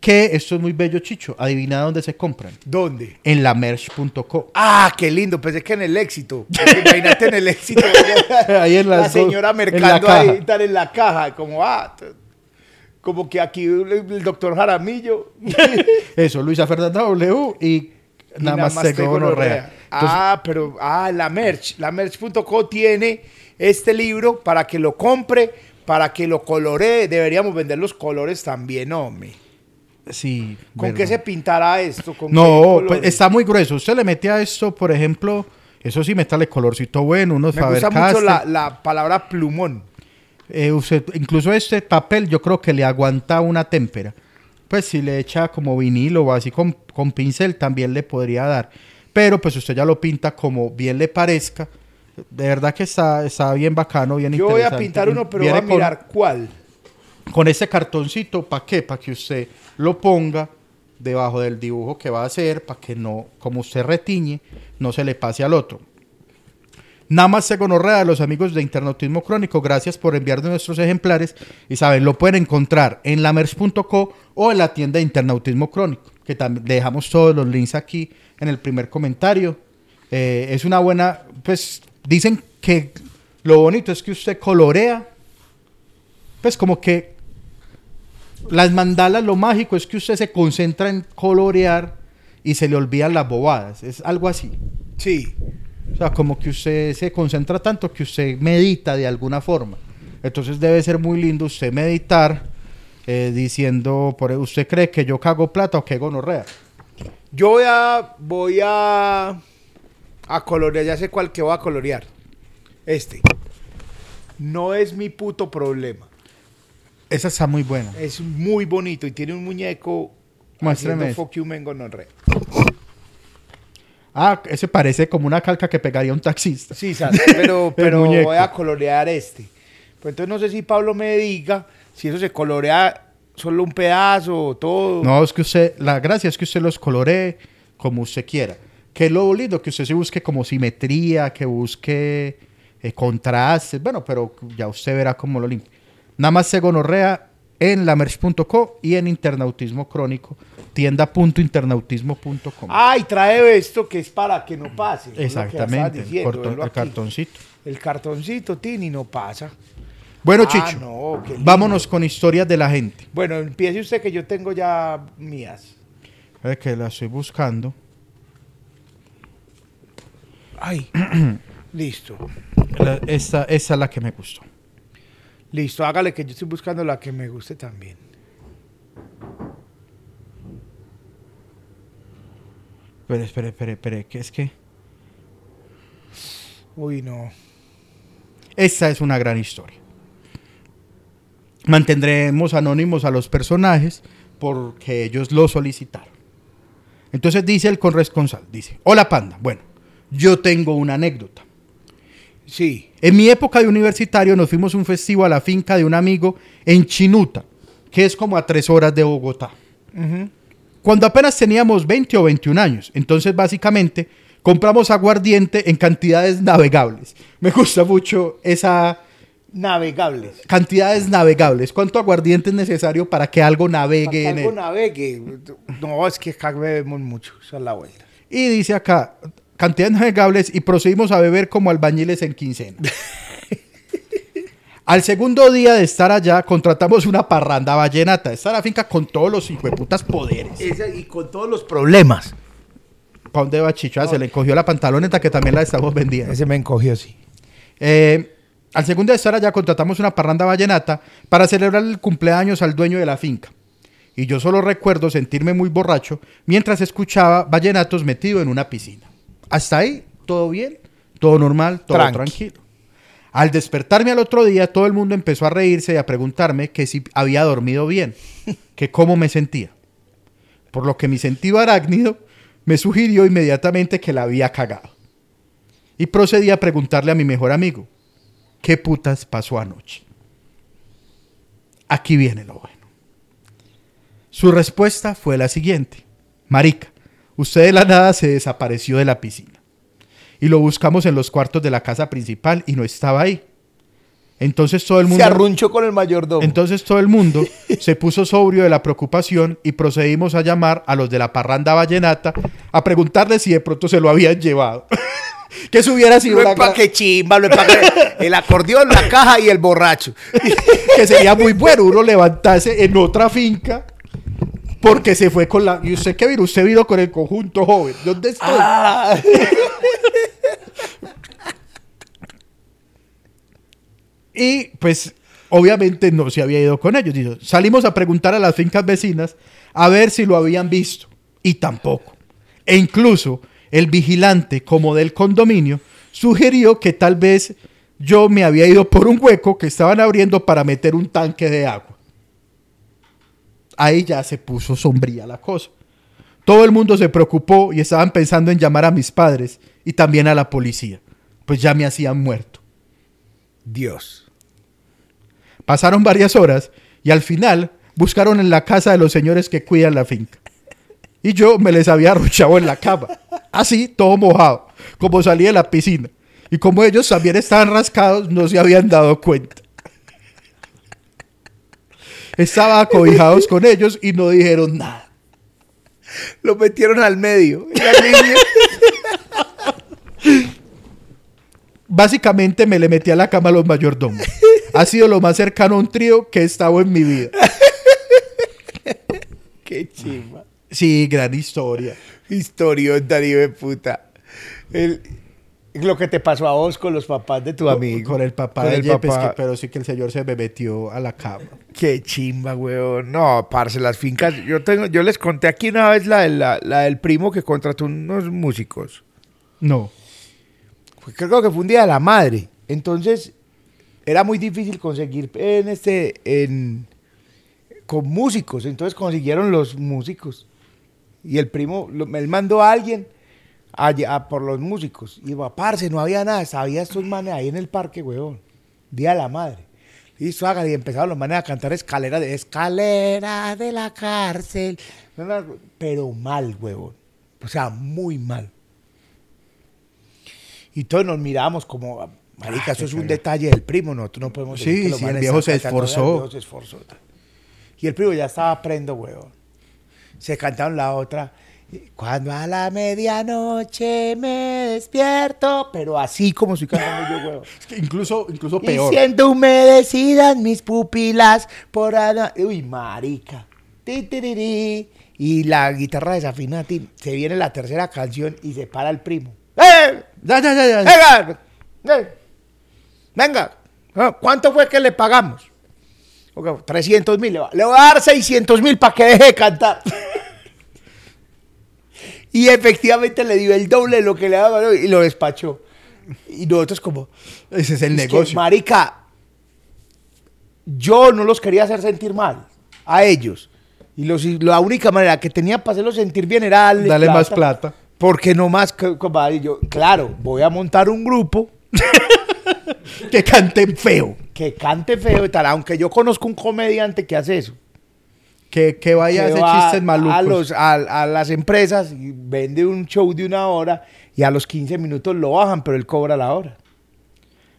Que esto es muy bello, Chicho. Adivina dónde se compran. ¿Dónde? En la merch.co. Ah, qué lindo, pensé que en el éxito. Imagínate en el éxito. Ahí en la dos- señora en la mercando ahí, tal en la caja, como, ah, como que aquí el, doctor Jaramillo. Eso, Luisa Fernanda W y y nada más te gonorrea. Ah, pero, ah, la merch. La merch.co tiene este libro para que lo compre, para que lo coloree. Deberíamos vender los colores también, hombre. sí. ¿Con verdad. qué se pintará esto? ¿Con qué No, pues está muy grueso. Usted le mete a esto, por ejemplo, eso sí, métale colorcito bueno, unos Me gusta mucho la, la palabra plumón. Eh, usted- incluso este papel yo creo que le aguanta una témpera. Pues si le echa como vinilo o así con, con pincel también le podría dar. Pero pues usted ya lo pinta como bien le parezca. De verdad que está, está bien bacano, bien Yo voy a interesante. pintar uno, pero voy a con- mirar cuál. con ese cartoncito, ¿para qué? Para que usted lo ponga debajo del dibujo que va a hacer, para que no, como usted retiñe, no se le pase al otro. Nada más se gonorrea a los amigos de Internautismo Crónico. Gracias por enviarnos nuestros ejemplares. Y saben, lo pueden encontrar en lamers.co o en la tienda de Internautismo Crónico, que también dejamos todos los links aquí en el primer comentario. Eh, es una buena, pues dicen que lo bonito es que usted colorea, pues como que las mandalas, lo mágico es que usted se concentra en colorear y se le olvidan las bobadas. Es algo así. Sí. O sea, como que usted se concentra tanto que usted medita de alguna forma. Entonces debe ser muy lindo usted meditar eh, diciendo, por, ¿usted cree que yo cago plata o que gonorrea? Yo voy a. Voy a. A colorear. Ya sé cuál que voy a colorear. Este. No es mi puto problema. Esa está muy buena. Es muy bonito y tiene un muñeco. Muéstrame fuck you, men, gonorrea. Ah, ese parece como una calca que pegaría un taxista. Sí, ¿sabes? pero, pero voy a colorear este. Pues entonces no sé si Pablo me diga si eso se colorea solo un pedazo todo. No, es que usted, la gracia es que usted los coloree como usted quiera. Que es lo lindo, que usted se busque como simetría, que busque eh, contrastes. Bueno, pero ya usted verá cómo lo limpia. Nada más se gonorrea en lamerch.co y en internautismo crónico, tienda.internautismo.com. Ay, trae esto que es para que no pase. Exactamente, el, diciendo, corto- velo el cartoncito. El cartoncito, Tini, no pasa. Bueno, Ah, Chicho, no, vámonos con historias de la gente. Bueno, empiece usted que yo tengo ya mías. Es que la estoy buscando. Ay. Listo. La- esta, esta es la que me gustó. Listo, hágale que yo estoy buscando la que me guste también. Espere, espere, espere, espere, que es que Uy, no. esta es una gran historia. Mantendremos anónimos a los personajes porque ellos lo solicitaron. Entonces dice el corresponsal, dice, hola panda, bueno, yo tengo una anécdota. Sí. En mi época de universitario nos fuimos a un festivo a la finca de un amigo en Chinuta, que es como a tres horas de Bogotá. Cuando apenas teníamos 20 o 21 años. Entonces, básicamente, compramos aguardiente en cantidades navegables. Me gusta mucho esa Navegables. cantidades navegables. ¿Cuánto aguardiente es necesario para que algo navegue Para que en algo él? navegue. No, es que acá bebemos mucho. Esa es la vuelta. Y dice acá, cantidades navegables y procedimos a beber como albañiles en quincena. Al segundo día de estar allá, contratamos una parranda vallenata. Está la finca con todos los hijueputas poderes. Esa- y con todos los problemas. ¿Para dónde va? Ah, se le cogió la pantaloneta que también la estamos vendiendo. Ese me encogió, sí. Eh, al segundo de estar allá, contratamos una parranda vallenata para celebrar el cumpleaños al dueño de la finca. Y yo solo recuerdo sentirme muy borracho mientras escuchaba vallenatos metido en una piscina. Hasta ahí, todo bien, todo normal, todo Tranqui. tranquilo. Al despertarme al otro día, todo el mundo empezó a reírse y a preguntarme que si había dormido bien, que cómo me sentía. Por lo que mi sentido arácnido me sugirió inmediatamente que la había cagado. Y procedí a preguntarle a mi mejor amigo, ¿qué putas pasó anoche? Aquí viene lo bueno. Su respuesta fue la siguiente. Marica, usted de la nada se desapareció de la piscina. Y lo buscamos en los cuartos de la casa principal y no estaba ahí. Entonces todo el mundo... Se arrunchó con el mayordomo. Entonces todo el mundo se puso sobrio de la preocupación y procedimos a llamar a los de la parranda vallenata a preguntarles si de pronto se lo habían llevado. que eso hubiera sido Lo que chimba, lo que- el acordeón, la caja y el borracho. que sería muy bueno uno levantarse en otra finca porque se fue con la... ¿Y usted qué vino? Usted vino con el conjunto joven. ¿Dónde estoy? Ah. Y pues obviamente no se había ido con ellos. Dijo, salimos a preguntar a las fincas vecinas a ver si lo habían visto. Y tampoco. E incluso el vigilante, como del condominio, sugirió que tal vez yo me había ido por un hueco que estaban abriendo para meter un tanque de agua. Ahí ya se puso sombría la cosa. Todo el mundo se preocupó y estaban pensando en llamar a mis padres y también a la policía, pues ya me hacían muerto. Dios. Pasaron varias horas y al final buscaron en la casa de los señores que cuidan la finca. Y yo me les había arruchado en la cama, así, todo mojado, como salí de la piscina. Y como ellos también estaban rascados, no se habían dado cuenta. Estaba acobijados con ellos y no dijeron nada. Lo metieron al medio. Básicamente me le metí a la cama a los mayordomos. Ha sido lo más cercano a un trío que he estado en mi vida. Qué chimba. Sí, gran historia. Historión, Darío de puta. El- lo que te pasó a vos con los papás de tu amigo. Con el papá Con de Yepes, papá. que- pero sí que el señor se me metió a la cama. Qué chimba, weón. No, parce, las fincas. Yo tengo, yo les conté aquí una vez la, de la, la del primo que contrató unos músicos. No. Creo que fue un día de la madre. Entonces, era muy difícil conseguir en este, en, con músicos. Entonces consiguieron los músicos. Y el primo, lo- él mandó a alguien allá a por los músicos. Y iba, parce, no había nada. Sabía estos manes ahí en el parque, weón. Día de la madre. Hágale. Y empezaron los manes a cantar escalera de escalera de la cárcel. Pero mal, weón. O sea, muy mal. Y todos nos miramos como, marica, eso es un detalle del primo, nosotros no podemos Sí, decir que los sí, el viejo se esforzó. el viejo se esforzó. Y el primo ya estaba prendo, weón. Se cantaron la otra. Cuando a la medianoche me despierto, pero así como estoy cantando yo. Es que incluso, incluso Y peor. siendo humedecidas mis pupilas por ana- Uy, marica. Ti, ti, ti, ti. Y la guitarra desafinada. ti. Se viene la tercera canción y se para el primo. ¡Eh! Ya, ya, ya, ya. ¡Venga! Eh, Venga, ah, ¿cuánto fue que le pagamos? Ok, 300 mil. Le voy a dar 600 mil para que deje de cantar. y efectivamente le dio el doble de lo que le daba y lo despachó. Y nosotros como... Ese es el Es que, negocio. marica, yo no los quería hacer sentir mal a ellos. Y los, la única manera que tenía para hacerlos sentir bien era darle Dale más plata. Porque no más, compadre, yo, claro, voy a montar un grupo Que canten feo. que cante feo y tal, aunque yo conozco un comediante que hace eso. Que, que vaya a que hacer chistes malucos. A, los, a, a las empresas y vende un show de una hora y a los 15 minutos lo bajan, pero él cobra la hora.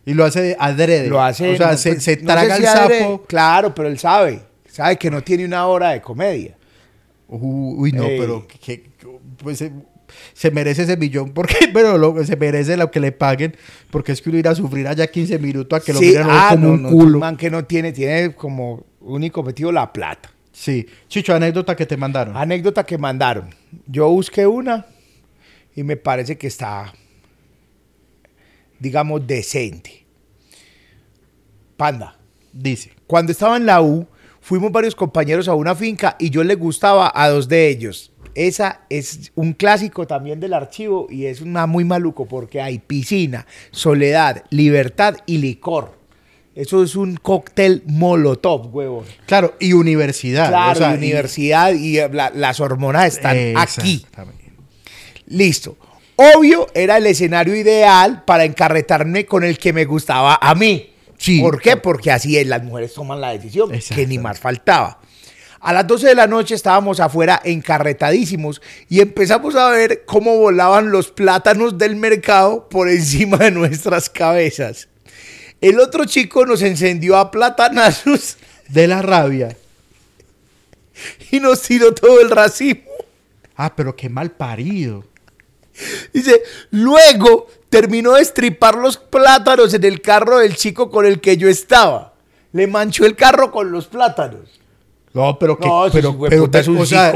Y lo hace de adrede. Lo hace. O sea, no, se, pues, se no traga si el adrede, sapo. Claro, pero él sabe. Sabe que no tiene una hora de comedia. Uy, no, Ey. pero que, pues, se, merece ese millón. porque Pero lo, se merece lo que le paguen. Porque es que uno irá a sufrir allá 15 minutos a que lo miren a ah, como no, un no, culo. un man que no tiene, tiene como único objetivo la plata. Sí. Chicho, anécdota que te mandaron. Anécdota que mandaron. Yo busqué una y me parece que está, digamos, decente. Panda. Dice. Cuando estaba en la U, fuimos varios compañeros a una finca y yo le gustaba a dos de ellos. Esa es un clásico también del archivo y es una muy maluco porque hay piscina, soledad, libertad y licor. Eso es un cóctel molotov, huevón. Claro, y universidad. Claro, o sea, y universidad y, eh, la- las hormonas están aquí. Listo. Obvio, era el escenario ideal para encarretarme con el que me gustaba a mí. Sí. ¿Por qué? Porque así es, las mujeres toman la decisión, que ni más faltaba. A las 12 de la noche estábamos afuera encarretadísimos y empezamos a ver cómo volaban los plátanos del mercado por encima de nuestras cabezas. El otro chico nos encendió a platanazos De la rabia. y nos tiró todo el racimo. Ah, pero qué mal parido. Dice, luego terminó de estripar los plátanos en el carro del chico con el que yo estaba. Le manchó el carro con los plátanos. No, pero que. No, pero, pero, es un o sea,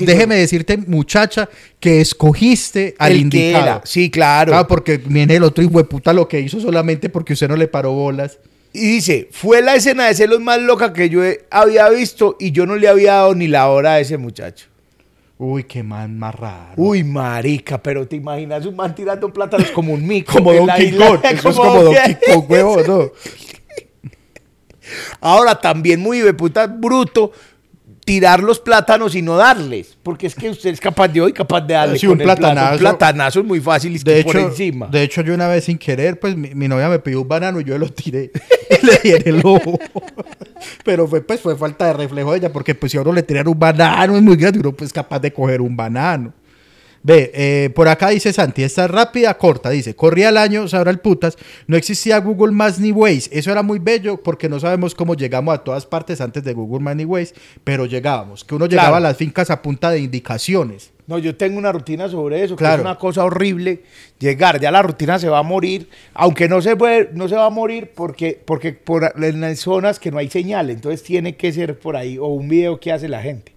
déjeme decirte, muchacha, que escogiste al El que indicado. era. Sí, claro. Claro, porque viene el otro hijo de puta lo que hizo solamente porque usted no le paró bolas. Y dice, fue la escena de celos más loca que yo he- había visto y yo no le había dado ni la hora a ese muchacho. Uy, qué man más raro. Uy, marica, pero te imaginas un man tirando plátanos como un mico. como Don? Kong. Eso es como Don Kong, huevo, ¿no? Ahora también muy de puta bruto tirar los plátanos y no darles, porque es que usted es capaz de hoy, capaz de darle Sí, con un el plato. platanazo. Un platanazo es muy fácil y De hecho, por encima. de hecho, yo una vez sin querer, pues mi, mi novia me pidió un banano y yo lo tiré y le di en el ojo. Pero fue, pues, fue falta de reflejo de ella, porque pues si a uno le tiran un banano es muy grande, uno pues capaz de coger un banano. Ve, eh, por acá dice Santi, esta es rápida, corta, dice, corría el año, sabrá el putas, no existía Google Maps ni Waze, eso era muy bello porque no sabemos cómo llegamos a todas partes antes de Google Maps ni Waze, pero llegábamos, que uno llegaba Claro. a las fincas a punta de indicaciones. No, yo tengo una rutina sobre eso, que Claro. es una cosa horrible llegar, ya la rutina se va a morir, aunque no se puede, no se va a morir porque, porque por en las zonas que no hay señal, entonces tiene que ser por ahí, o un video que hace la gente.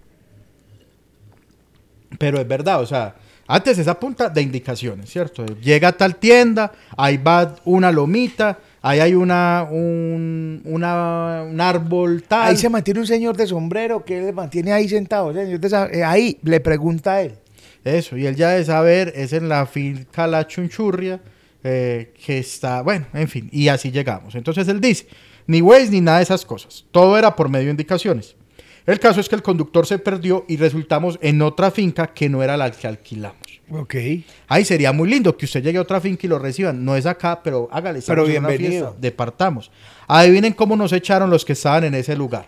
Pero es verdad, o sea, antes esa punta de indicaciones, ¿cierto? Llega a tal tienda, ahí va una lomita, ahí hay una, un, una, un árbol tal. Ahí se mantiene un señor de sombrero que le mantiene ahí sentado, señor de eh, ahí le pregunta a él. Eso, y él ya de saber, es en la finca La Chunchurria, eh, que está, bueno, en fin, y así llegamos. Entonces él dice, ni Waze ni nada de esas cosas, todo era por medio de indicaciones. El caso es que el conductor se perdió y resultamos en otra finca que no era la que alquilamos. Ok. Ay, sería muy lindo que usted llegue a otra finca y lo reciban. No es acá, pero hágale. Pero una bienvenido. fiesta, Departamos. Adivinen cómo nos echaron los que estaban en ese lugar.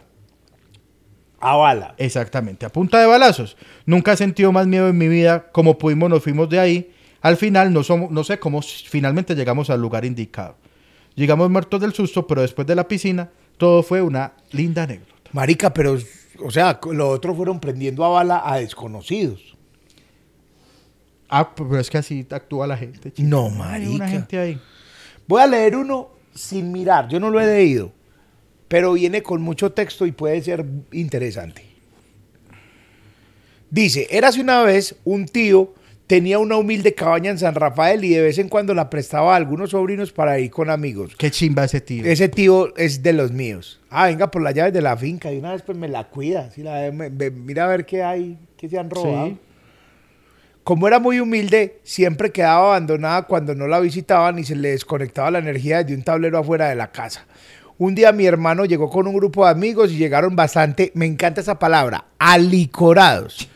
A bala. Exactamente, a punta de balazos. Nunca he sentido más miedo en mi vida. Como pudimos, nos fuimos de ahí. Al final, no, somos, no sé cómo finalmente llegamos al lugar indicado. Llegamos muertos del susto, pero después de la piscina, todo fue una linda anécdota. Marica, pero, o sea, los otros fueron prendiendo a bala a desconocidos. Ah, pero es que así actúa la gente. chico. No, Hay marica. una gente ahí. Voy a leer uno sin mirar, yo no lo he leído, pero viene con mucho texto y puede ser interesante. Dice, érase una vez un tío tenía una humilde cabaña en San Rafael y de vez en cuando la prestaba a algunos sobrinos para ir con amigos. Qué chimba ese tío. Ese tío es de los míos. Ah, venga por las llaves de la finca y una vez pues me la cuida. Sí, la- me- me- mira a ver qué hay, qué se han robado. Sí. Como era muy humilde, siempre quedaba abandonada cuando no la visitaban y se le desconectaba la energía desde un tablero afuera de la casa. Un día mi hermano llegó con un grupo de amigos y llegaron bastante, me encanta esa palabra, alicorados.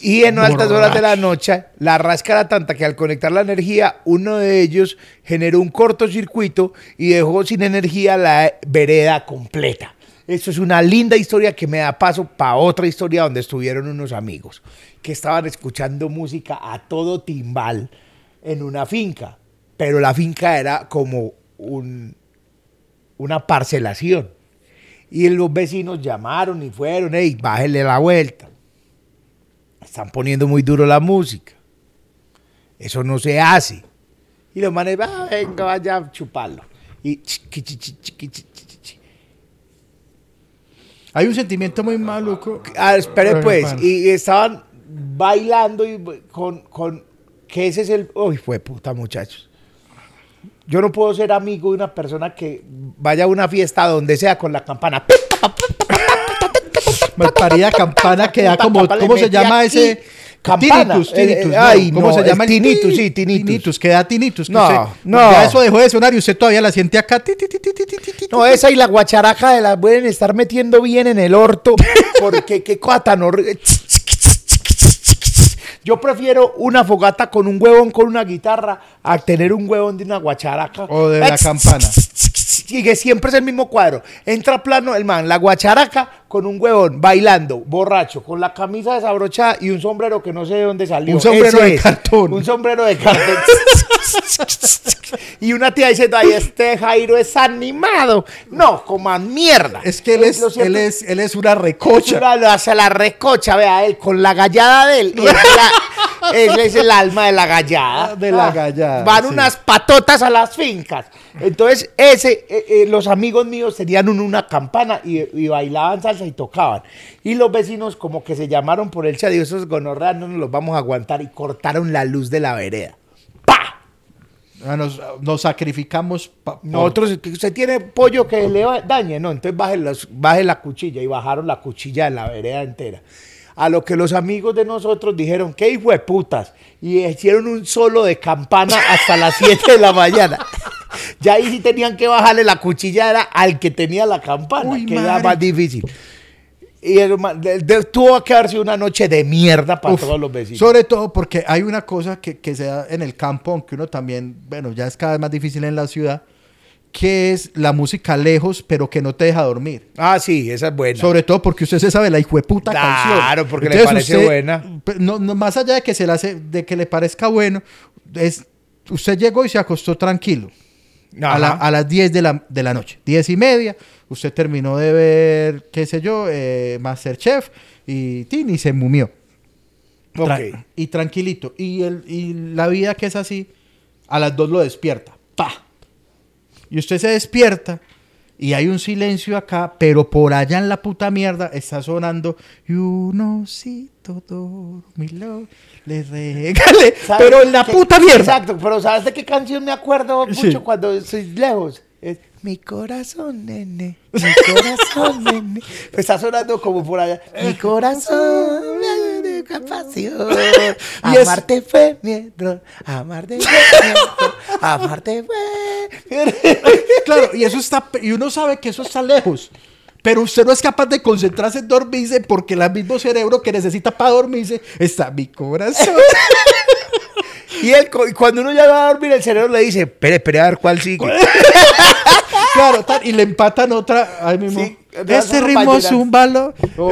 Y en altas horas de la noche, la rasca era tanta que al conectar la energía, uno de ellos generó un cortocircuito y dejó sin energía la vereda completa. Esto es una linda historia que me da paso para otra historia donde estuvieron unos amigos que estaban escuchando música a todo timbal en una finca, pero la finca era como un, una parcelación. Y los vecinos llamaron y fueron, hey, bájele la vuelta. Están poniendo muy duro la música. Eso no se hace. Y los manes, "Ah, venga, vaya a chuparlo. Y. Hay un sentimiento muy maluco. Ah, espere pues, y estaban bailando y con, con que ese es el, uy, fue puta muchachos. Yo no puedo ser amigo de una persona que vaya a una fiesta donde sea con la campana. Malparida campana que da como, ¿cómo se llama ese? campana. Tinnitus, Eh, eh, ay, ¿Cómo no, se llama? el tinnitus, ti- sí, tinnitus. que da tinnitus. No, usted- no. Ya eso dejó de sonar y usted todavía la siente acá. ti, ti, ti. No, esa y la guacharaca de las pueden estar metiendo bien en el orto. Porque qué cosa tan horrible. Yo prefiero una fogata con un huevón con una guitarra a tener un huevón de una guacharaca. O de la campana. Y que siempre es el mismo cuadro. Entra plano el man, la guacharaca con un huevón bailando, borracho, con la camisa desabrochada y un sombrero que no sé de dónde salió. Un sombrero Ese de es. cartón. Un sombrero de cartón. y una tía diciendo, ay, este Jairo es animado. No, coman mierda. Es que él es, Lo cierto él es, él es una recocha. Chura lo hace la recocha, vea, él con la gallada de él. Y es la- ese es el alma de la gallada. De la gallada, Van sí. unas patotas a las fincas. Entonces, ese, eh, eh, los amigos míos tenían un- una campana y, y bailaban salsa y tocaban. Y los vecinos como que se llamaron por el chat y esos gonorreas no nos los vamos a aguantar y cortaron la luz de la vereda. ¡Pa! Ah, Nos, nos sacrificamos. pa- Nosotros, usted tiene pollo que le va- dañe, no, entonces baje, los- baje la cuchilla y bajaron la cuchilla de la vereda entera. A lo que los amigos de nosotros dijeron, qué hijo de putas, y hicieron un solo de campana hasta las 7 de la mañana. Ya ahí sí tenían que bajarle la cuchilla, era al que tenía la campana, Uy, que era madre. más difícil. Y el tuvo que haber sido una noche de mierda para Uf, todos los vecinos. Sobre todo porque hay una cosa que, que se da en el campo, aunque uno también, bueno, ya es cada vez más difícil en la ciudad, que es la música lejos, pero que no te deja dormir. Ah, sí, esa es buena. Sobre todo porque usted se sabe la hijueputa canción. Claro, porque le parece buena. pues, No, no, más allá de que se le hace, de que le parezca bueno, es, usted llegó y se acostó tranquilo. A, la- a las 10 de la, de la noche, 10 y media, usted terminó de ver, qué sé yo, eh, Masterchef y, tin, y se mumió. Tra- Ok. Y tranquilito. Y, el, y la vida que es así, a las 2 lo despierta. ¡Pa! Y usted se despierta y hay un silencio acá, pero por allá en la puta mierda está sonando y un osito dormilón le regale. ¿Sabes Pero en la puta mierda. Exacto, pero ¿sabes de qué canción me acuerdo mucho Sí. cuando estoy lejos? Es Mi corazón, nene, mi corazón, nene. Está sonando como por allá. Mi corazón, nene, pasión. Es- Amarte fue mi error, amarte fue mi error, amarte fue... Claro, y eso está, y uno sabe que eso está lejos. Pero usted no es capaz de concentrarse en dormirse porque el mismo cerebro que necesita para dormirse está mi corazón. Y él, cu- cuando uno ya va a dormir, el cerebro le dice, espere, espere a ver cuál sigue. claro, tal, y le empatan otra ahí mismo. Sí, de este esos ritmo zúmbalo. O,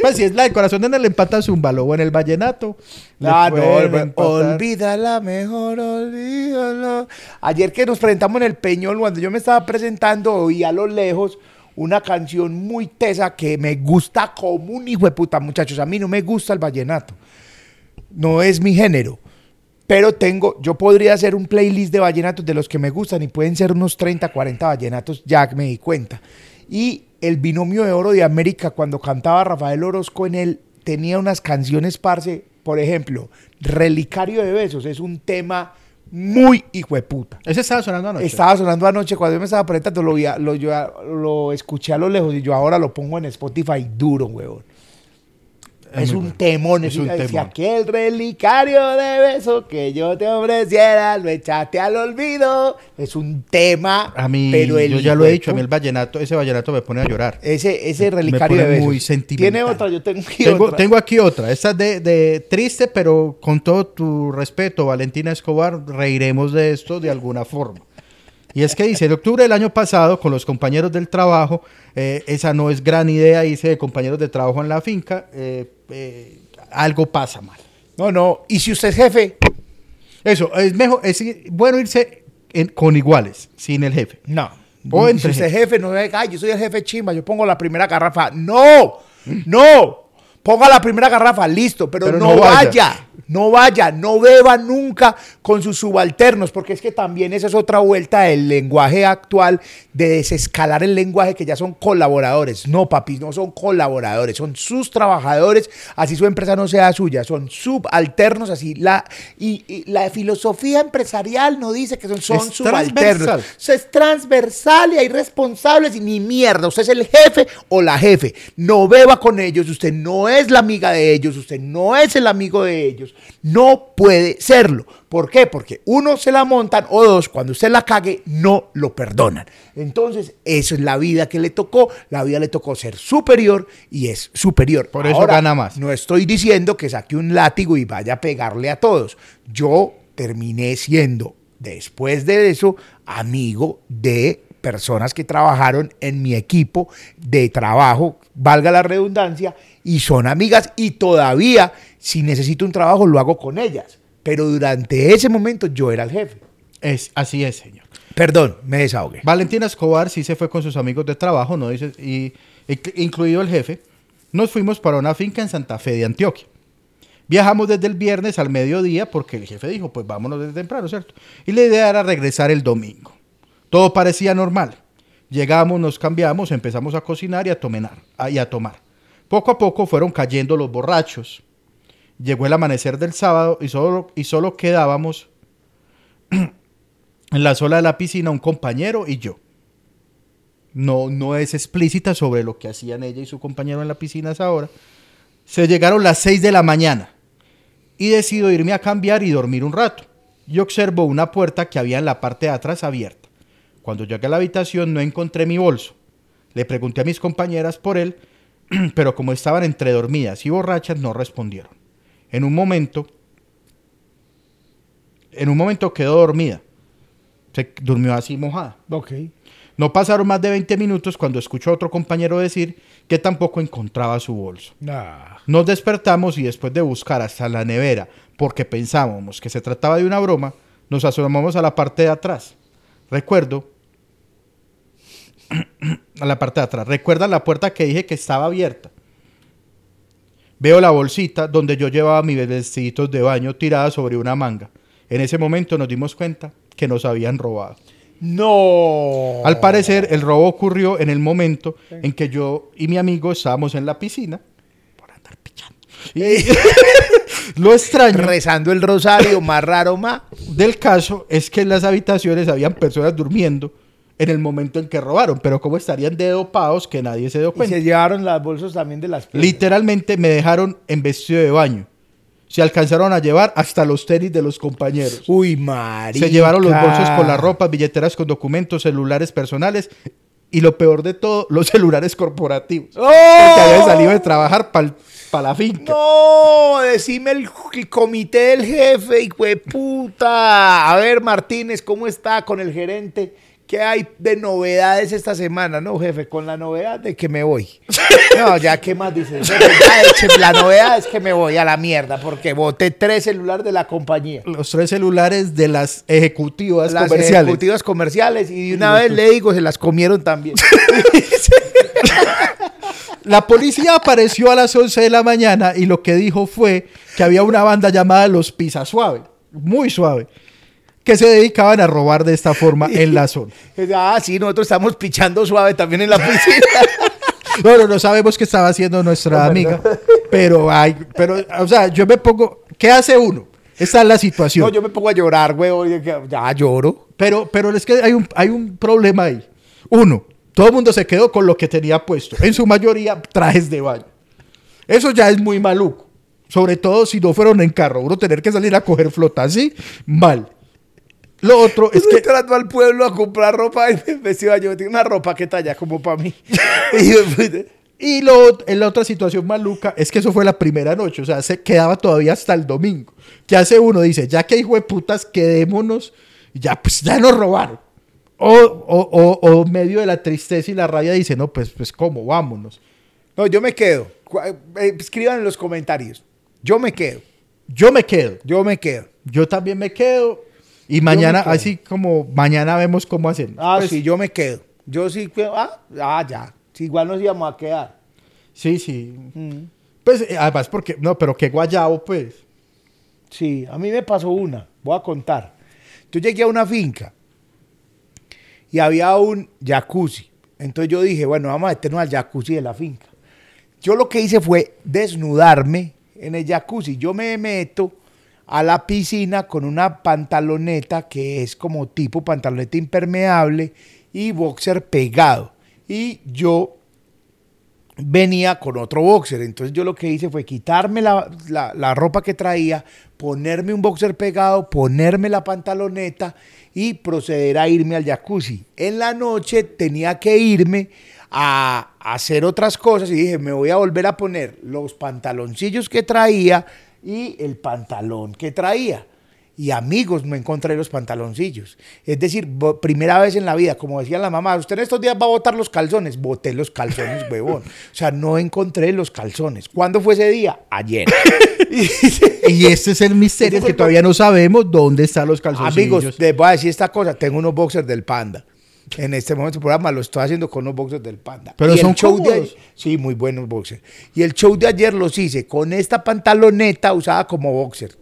pues si es la del corazón en el empata zúmbalo o en el vallenato. le Ah, no, empatar. olvídala mejor, olvídala. Ayer que nos presentamos en el Peñol, cuando yo me estaba presentando, oí a lo lejos una canción muy tesa que me gusta como un hijo de puta, muchachos. A mí no me gusta el vallenato. No es mi género. Pero tengo, yo podría hacer un playlist de vallenatos de los que me gustan y pueden ser unos 30, 40 vallenatos, ya me di cuenta. Y el binomio de oro de América, cuando cantaba Rafael Orozco en él, tenía unas canciones, parce, por ejemplo, Relicario de Besos es un tema muy hijueputa. Ese estaba sonando anoche. Estaba sonando anoche cuando yo me estaba presentando, lo, lo, yo lo escuché a lo lejos y yo ahora lo pongo en Spotify duro, huevón. Es, un bueno. temón. Es Es un temón. aquel relicario de beso que yo te ofreciera, lo echaste al olvido. Es un tema. A mí, pero el yo ya lo he dicho, a mí el vallenato, ese vallenato me pone a llorar. Ese, ese Me relicario pone de besos. muy sentimental. Tiene otra, yo tengo aquí Tengo, otra. tengo aquí otra. Esta es de, de triste, pero con todo tu respeto, Valentina Escobar, reiremos de esto de alguna forma. Y es que dice, en octubre del año pasado, con los compañeros del trabajo, eh, esa no es gran idea, hice de compañeros de trabajo en la finca, eh, eh, algo pasa mal. No, no. Y si usted es jefe, Eso, es mejor, es bueno irse en- con iguales, sin el jefe. No. O entre si usted es jefe, no es, ay, yo soy el jefe chimba, yo pongo la primera garrafa. No, no. Ponga la primera garrafa, listo, pero, Pero no, no vaya. vaya. No vaya, no beba nunca con sus subalternos, porque es que también esa es otra vuelta del lenguaje actual de desescalar el lenguaje que ya son colaboradores. No, papi, no son colaboradores, son sus trabajadores, así su empresa no sea suya, son subalternos, así la y, y la filosofía empresarial no dice que son, son Es subalternos. transversal. Es transversal y hay responsables y ni mierda. Usted es el jefe o la jefe. No beba con ellos. Usted no es la amiga de ellos. Usted no es el amigo de ellos. No puede serlo. ¿Por qué? Porque uno se la montan o dos, cuando usted la cague, no lo perdonan. Entonces, eso es la vida que le tocó. La vida le tocó ser superior y es superior. Por eso gana más. No estoy diciendo que saque un látigo y vaya a pegarle a todos. Yo terminé siendo, después de eso, amigo de personas que trabajaron en mi equipo de trabajo, valga la redundancia, y son amigas y todavía, si necesito un trabajo, lo hago con ellas. Pero durante ese momento yo era el jefe. Es, así es, señor. Perdón, me desahogué. Valentina Escobar sí se fue con sus amigos de trabajo, no dice, y, inc- incluido el jefe. Nos fuimos para una finca en Santa Fe de Antioquia. Viajamos desde el viernes al mediodía porque el jefe dijo, pues vámonos desde temprano, ¿cierto? Y la idea era regresar el domingo. Todo parecía normal. Llegamos, nos cambiamos, empezamos a cocinar y a, tomenar- y a tomar. Poco a poco fueron cayendo los borrachos. Llegó el amanecer del sábado y solo, y solo quedábamos en la sola de la piscina un compañero y yo. No, no es explícita sobre lo que hacían ella y su compañero en la piscina esa hora. Se llegaron las 6 de la mañana y decido irme a cambiar y dormir un rato. Y observo una puerta que había en la parte de atrás abierta. Cuando llegué a la habitación no encontré mi bolso. Le pregunté a mis compañeras por él, pero como estaban entre dormidas y borrachas no respondieron. En un momento, en un momento quedó dormida. Se durmió así mojada. Ok. No pasaron más de 20 minutos cuando escuchó a otro compañero decir que tampoco encontraba su bolso. Nah. Nos despertamos y después de buscar hasta la nevera, porque pensábamos que se trataba de una broma, nos asomamos a la parte de atrás. Recuerdo, a la parte de atrás, recuerdan la puerta que dije que estaba abierta. Veo la bolsita donde yo llevaba mis vestiditos de baño tirada sobre una manga. En ese momento nos dimos cuenta que nos habían robado. No. Al parecer, el robo ocurrió en el momento en que yo y mi amigo estábamos en la piscina por andar pichando. Y lo extraño Rezando el rosario, más raro más. del caso es que en las habitaciones habían personas durmiendo en el momento en que robaron, pero como estarían de dopados que nadie se dio Y cuenta. se llevaron las bolsas también de las piezas. Literalmente me dejaron en vestido de baño. Se alcanzaron a llevar hasta los tenis de los compañeros. Uy, marica. Se llevaron los bolsos con la ropa, billeteras con documentos, celulares personales y lo peor de todo, los celulares corporativos. ¡Oh! Porque habían salido de trabajar para la finca. No, decime el, el comité del jefe, hijo de puta. A ver, Martínez, ¿cómo está con el gerente? ¿Qué hay de novedades esta semana? No, jefe, con la novedad de que me voy. No, ya, ¿qué más dices? La novedad es que me voy a la mierda porque boté tres celulares de la compañía. Los tres celulares de las ejecutivas Las comerciales. ejecutivas comerciales y de una vez le digo, se las comieron también. La policía apareció a las 11 de la mañana y lo que dijo fue que había una banda llamada Los Pisa Suave, muy suave, que se dedicaban a robar de esta forma en la zona. Ah, sí, nosotros estamos pichando suave también en la piscina. No, no, sabemos qué estaba haciendo nuestra amiga. Pero, ay, pero, o sea, yo me pongo. ¿Qué hace uno? Esa es la situación. No, yo me pongo a llorar, güey. Ya lloro. Pero, pero es que hay un, hay un problema ahí. Uno, todo el mundo se quedó con lo que tenía puesto. En su mayoría, trajes de baño. Eso ya es muy maluco. Sobre todo si no fueron en carro. Uno tener que salir a coger flota así, mal. Lo otro es que. entrando al pueblo a comprar ropa y me vestido yo tengo una ropa que talla como para mí. y lo, en la otra situación maluca es que eso fue la primera noche. O sea, se quedaba todavía hasta el domingo. ¿Qué hace uno? Dice, ya que hijo de putas, quedémonos. Ya, pues ya nos robaron. O, o, o, medio de la tristeza y la rabia dice, no, pues, pues cómo, vámonos. No, yo me quedo. Eh, escriban en los comentarios. Yo me quedo. Yo me quedo. Yo me quedo. Yo también me quedo. Y mañana, así como mañana vemos cómo hacen. Ah, pues sí, yo me quedo. Yo sí, ah, ah ya. igual nos íbamos a quedar. Sí, sí. Mm. Pues eh, además, porque, no, pero qué guayabo, pues. Sí, a mí me pasó una, voy a contar. Yo llegué a una finca y había un jacuzzi. Entonces yo dije, bueno, vamos a meternos al jacuzzi de la finca. Yo lo que hice fue desnudarme en el jacuzzi. Yo me meto a la piscina con una pantaloneta que es como tipo pantaloneta impermeable y boxer pegado. Y yo venía con otro boxer. Entonces yo lo que hice fue quitarme la, ropa que traía, ponerme un boxer pegado, ponerme la pantaloneta y proceder a irme al jacuzzi. En la noche tenía que irme a hacer otras cosas y dije, me voy a volver a poner los pantaloncillos que traía, y el pantalón que traía. Y amigos, me encontré los pantaloncillos. Es decir, primera vez en la vida, como decía la mamá, usted en estos días va a botar los calzones. Boté los calzones, huevón. O sea, no encontré los calzones. ¿Cuándo fue ese día? Ayer. y ese es el misterio, que todavía no sabemos dónde están los calzones. Amigos, les voy a decir esta cosa. Tengo unos boxers del Panda. En este momento del programa lo estoy haciendo con unos boxers del Panda. Pero son show Sí, muy buenos boxers. Y el show de ayer los hice con esta pantaloneta usada como boxer.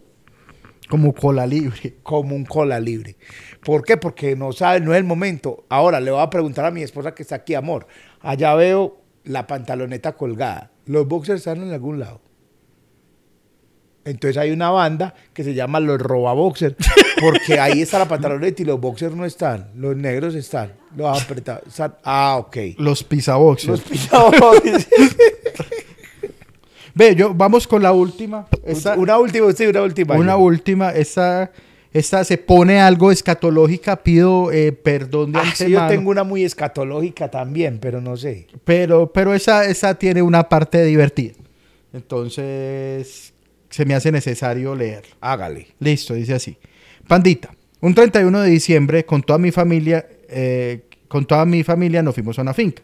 Como cola libre. Como un cola libre. ¿Por qué? Porque no sabe, no es el momento. Ahora le voy a preguntar a mi esposa que está aquí, amor. Allá veo la pantaloneta colgada. ¿Los boxers están en algún lado? Entonces hay una banda que se llama los robaboxers, porque ahí está la pantaloneta y los boxers no están, los negros están, los apretados. ah, ok. Los pisaboxers. Los pisaboxers. Ve, yo, vamos con la última. una última, sí, una última. Una última, esta, esta se pone algo escatológica, pido eh, perdón de ah, Sí, yo tengo una muy escatológica también, pero no sé. Pero, pero esa, esa tiene una parte divertida. Entonces, se me hace necesario leer. Hágale. Listo, dice así. Pandita, un 31 de diciembre con toda mi familia, eh, con toda mi familia nos fuimos a una finca.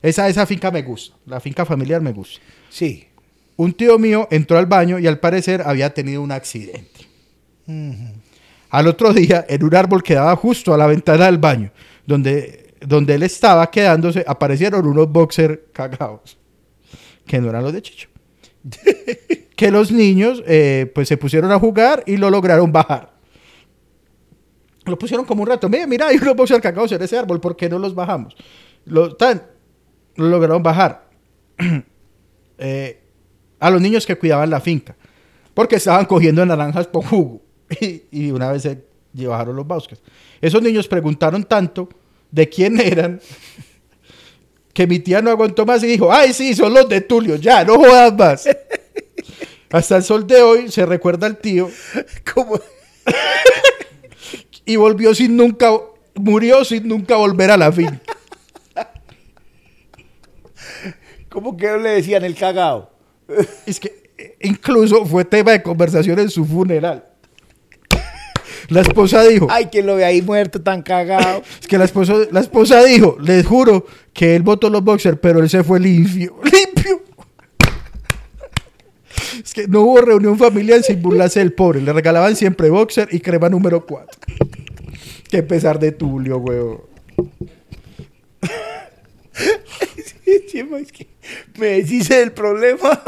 Esa, esa finca me gusta, la finca familiar me gusta. Sí. Un tío mío entró al baño y al parecer había tenido un accidente. Al otro día, en un árbol que daba justo a la ventana del baño, donde, donde él estaba quedándose, aparecieron unos boxer cagados, que no eran los de Chicho. que los niños eh, pues se pusieron a jugar y lo lograron bajar. Lo pusieron como un rato. Mira, mira, hay unos boxers cagados en ese árbol, ¿por qué no los bajamos? Lo, tan, lo lograron bajar. Eh, a los niños que cuidaban la finca, porque estaban cogiendo naranjas por jugo. Y, una vez se llevaron los bosques. Esos niños preguntaron tanto de quién eran que mi tía no aguantó más y dijo, ay, sí, son los de Tulio, ya, no jodas más. Hasta el sol de hoy se recuerda al tío. ¿Cómo? y volvió sin nunca, murió sin nunca volver a la fin. ¿Cómo que le decían el cagao? es que eh, incluso fue tema de conversación en su funeral. La esposa dijo. Ay, que lo ve ahí muerto tan cagado. Es que la esposa, la esposa dijo, les juro que él votó los boxers, pero él se fue limpio. Limpio. Es que no hubo reunión familiar sin burlarse del pobre. Le regalaban siempre boxer y crema número 4. Qué pesar de Tulio, huevo. es que me deshice del problema.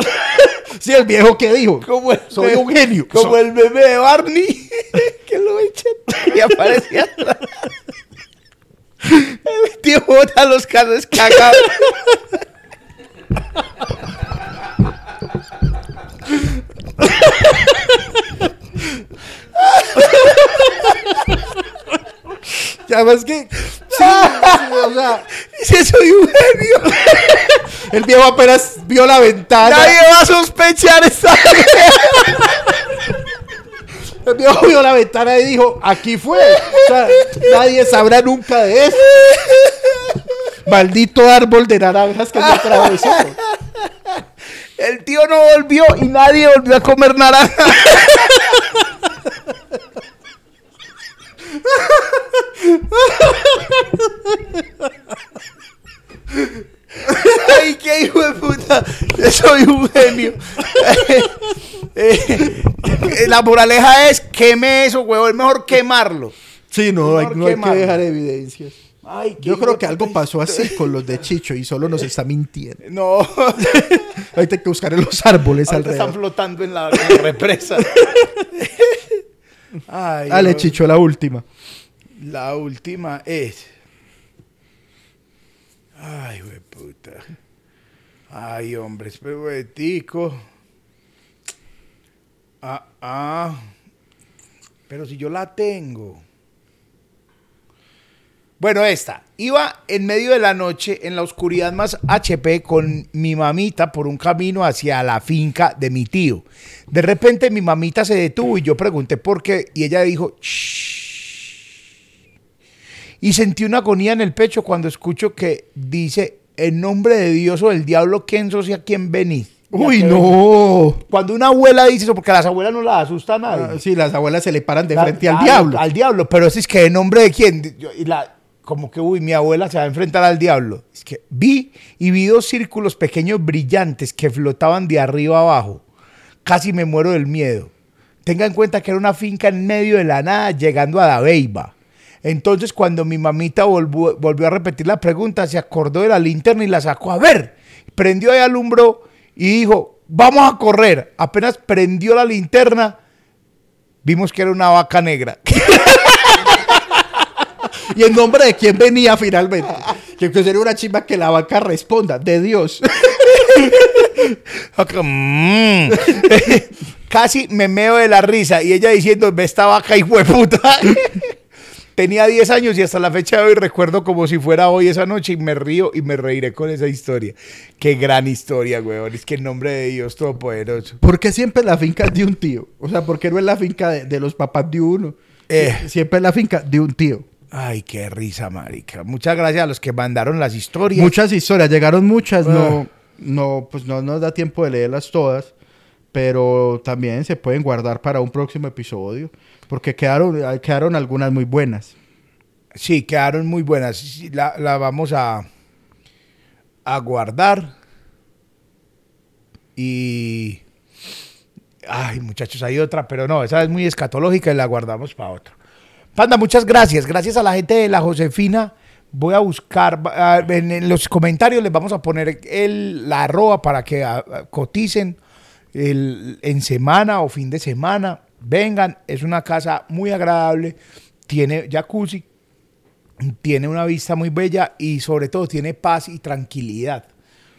sí, el viejo que dijo. Como Soy un genio. Como el bebé de Barney. que lo echan y aparecía. el tío bota los carros cagados. Ya además que. Sí, o sea, Si soy un genio. el viejo apenas vio la ventana. Nadie va a sospechar esta. El viejo vio la ventana y dijo: Aquí fue. O sea, nadie sabrá nunca de eso. Maldito árbol de naranjas que se atravesó. El tío no volvió y nadie volvió a comer naranja. Ay, qué hijo de puta. Yo soy un genio. Eh, eh, la moraleja es queme eso, huevo. Es mejor quemarlo. Sí, no, hay, Mejor no hay que dejar evidencias. Ay, Yo creo de que algo pasó así con los de Chicho y solo nos está mintiendo. No. Hay que buscar en los árboles Ahorita están alrededor. flotando en la, en la represa. Ay, Dale, no. Chicho, la última. La última es. Ay, güey, puta. Ay, hombre, espera un momentico. Ah, ah. Pero si yo la tengo. Bueno, esta. Iba en medio de la noche, en la oscuridad más HP, con mi mamita por un camino hacia la finca de mi tío. De repente mi mamita se detuvo y yo pregunté por qué. Y ella dijo, "Shh". Y sentí una agonía en el pecho cuando escucho que dice, en nombre de Dios o del diablo, ¿quién sos y a quién venís? ¿Y a Uy, qué venís?". no. Cuando una abuela dice eso, porque a las abuelas no las asusta a nadie. Ah, Sí, las abuelas se le paran de La- frente al diablo. Al diablo, pero eso es que en nombre de quién. Yo- y la, como que, uy, mi abuela se va a enfrentar al diablo. Es que vi y vi dos círculos pequeños brillantes que flotaban de arriba abajo. Casi me muero del miedo. Tenga en cuenta que era una finca en medio de la nada, llegando a Dabeiba. Entonces, cuando mi mamita volvió, a repetir la pregunta, se acordó de la linterna y la sacó a ver. Prendió y alumbró y dijo, vamos a correr. Apenas prendió la linterna, vimos que era una vaca negra. ¿Y en nombre de quién venía finalmente? Que sería una chimba que la vaca responda, de Dios. Mm. Casi me meo de la risa y ella diciendo, ve esta vaca de puta. Tenía 10 años y hasta la fecha de hoy recuerdo como si fuera hoy esa noche y me río y me reiré con esa historia. Qué gran historia, weón. Es que en nombre de Dios Todopoderoso. ¿Por qué siempre la finca es de un tío? O sea, ¿por qué no es la finca de, de los papás de uno? Eh. Siempre es la finca de un tío. Ay, qué risa, marica. Muchas gracias a los que mandaron las historias. Muchas historias, llegaron muchas, Ah. no, no, pues no nos da tiempo de leerlas todas, pero también se pueden guardar para un próximo episodio, porque quedaron, quedaron algunas muy buenas. Sí, quedaron muy buenas. La, la vamos a, a guardar. Y. Ay, muchachos, hay otra, pero no, esa es muy escatológica y la guardamos para otra. Panda, muchas gracias. Gracias a la gente de la Josefina. Voy a buscar, en, los comentarios les vamos a poner el, la arroba para que coticen el- en semana o fin de semana. Vengan, es una casa muy agradable, tiene jacuzzi, tiene una vista muy bella y sobre todo tiene paz y tranquilidad.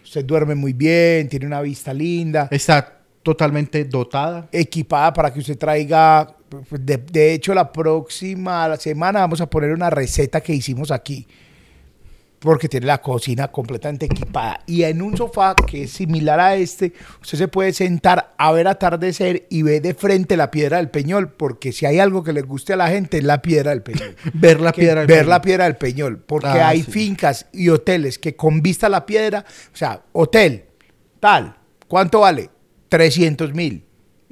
Usted duerme muy bien, tiene una vista linda, Está totalmente dotada. equipada para que usted traiga. De, de hecho, la próxima semana vamos a poner una receta que hicimos aquí. Porque tiene la cocina completamente equipada. Y en un sofá que es similar a este, usted se puede sentar a ver atardecer y ve de frente la piedra del Peñol. Porque si hay algo que le guste a la gente, es la piedra del Peñol. Ver la que piedra. del ver Peñol. la piedra del Peñol, porque Ah, hay sí. fincas y hoteles que con vista a la piedra, o sea, hotel, tal, ¿cuánto vale? 300 mil.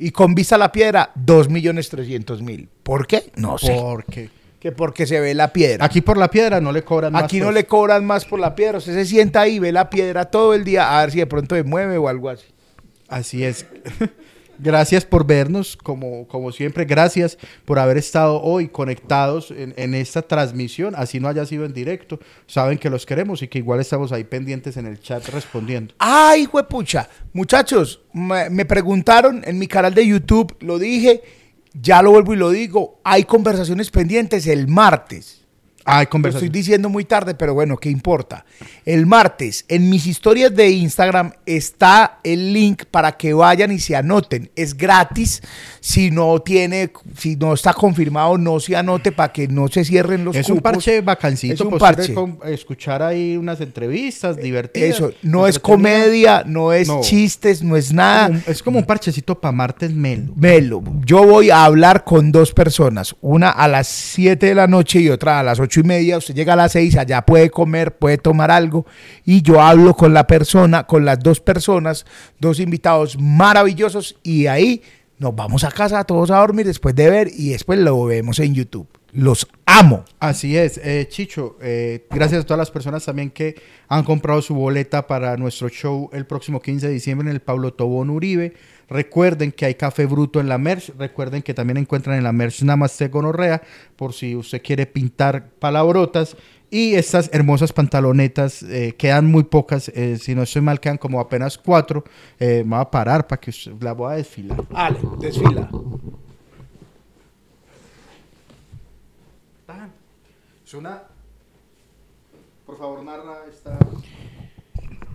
Y con vista a la piedra, 2 millones 300 mil. ¿Por qué? No sé. Porque Que porque se ve la piedra. aquí por la piedra no le cobran más. Aquí no pues. le cobran más por la piedra. Usted se sienta ahí, ve la piedra todo el día, a ver si de pronto se mueve o algo así. Así es. Gracias por vernos, como, como siempre. Gracias por haber estado hoy conectados en, en esta transmisión, así no haya sido en directo. Saben que los queremos y que igual estamos ahí pendientes en el chat respondiendo. ¡Ay, huepucha! Muchachos, me, me preguntaron en mi canal de YouTube, lo dije, ya lo vuelvo y lo digo, hay conversaciones pendientes el martes. Hay Lo estoy diciendo muy tarde, pero bueno, ¿qué importa? El martes, en mis historias de Instagram está el link para que vayan y se anoten. Es gratis. Si no tiene, si no está confirmado, no se anote para que no se cierren los es un parche bacancito. Es un pues, parche. escuchar ahí unas entrevistas divertidas. Eso, no es comedia, no es No. chistes, no es nada. Es como un parchecito para martes melo. Melo, yo voy a hablar con dos personas, una a las 7 de la noche y otra a las ocho y media. Usted llega a las 6, allá puede comer, puede tomar algo y yo hablo con la persona, con las dos personas, dos invitados maravillosos y ahí nos vamos a casa todos a dormir después de ver y después lo vemos en YouTube. Los amo. Así es, eh, Chicho. eh, gracias a todas las personas también que han comprado su boleta para nuestro show el próximo 15 de diciembre en el Pablo Tobón Uribe. Recuerden que hay café bruto en la merch. Recuerden que también encuentran en la merch Namaste Gonorrea por si usted quiere pintar palabrotas. Y estas hermosas pantalonetas, eh, quedan muy pocas. eh, si no estoy mal, quedan como apenas cuatro. Eh, me voy a parar para que usted- la voy a desfilar. Ale, desfila. Es una... Por favor, narra esta...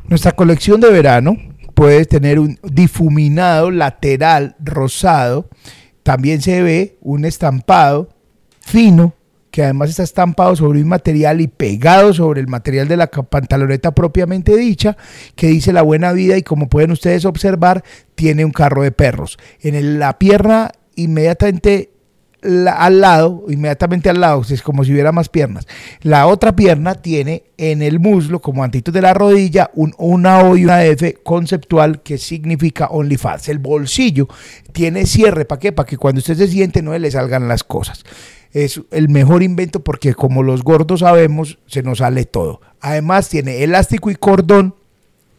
Nuestra colección de verano puede tener un difuminado lateral rosado. También se ve un estampado fino que además está estampado sobre un material y pegado sobre el material de la pantaloneta propiamente dicha, que dice la buena vida y como pueden ustedes observar, tiene un carro de perros. En la pierna inmediatamente al lado, inmediatamente al lado, es como si hubiera más piernas. La otra pierna tiene en el muslo, como antitos de la rodilla, un, una O y una F conceptual que significa OnlyFans. El bolsillo tiene cierre, ¿para qué? Para que cuando usted se siente no le salgan las cosas. Es el mejor invento porque como los gordos sabemos, se nos sale todo. Además tiene elástico y cordón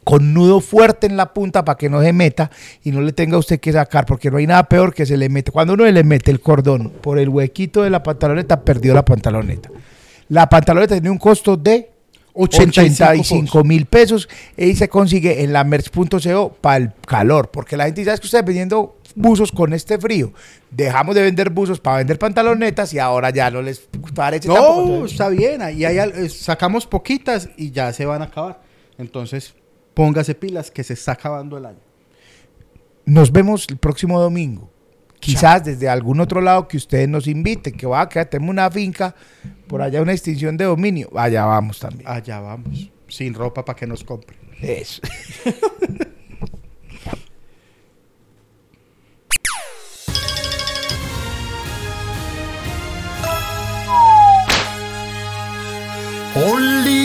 con nudo fuerte en la punta para que no se meta y no le tenga usted que sacar, porque no hay nada peor que se le mete. Cuando uno le mete el cordón por el huequito de la pantaloneta, perdió la pantaloneta. La pantaloneta tiene un costo de 85 mil pesos y se consigue en la merch.co para el calor, porque la gente dice, "Es que ustedes vendiendo buzos con este frío. Dejamos de vender buzos para vender pantalonetas y ahora ya no les parece tampoco". No, Entonces, está bien. Ahí hay eh, sacamos poquitas y ya se van a acabar. Entonces, póngase pilas que se está acabando el año. Nos vemos el próximo domingo. Quizás desde algún otro lado que ustedes nos inviten, que va a quedar, tenemos una finca, por allá una extinción de dominio. Allá vamos también. Allá vamos. Sin ropa para que nos compren. Eso. Only.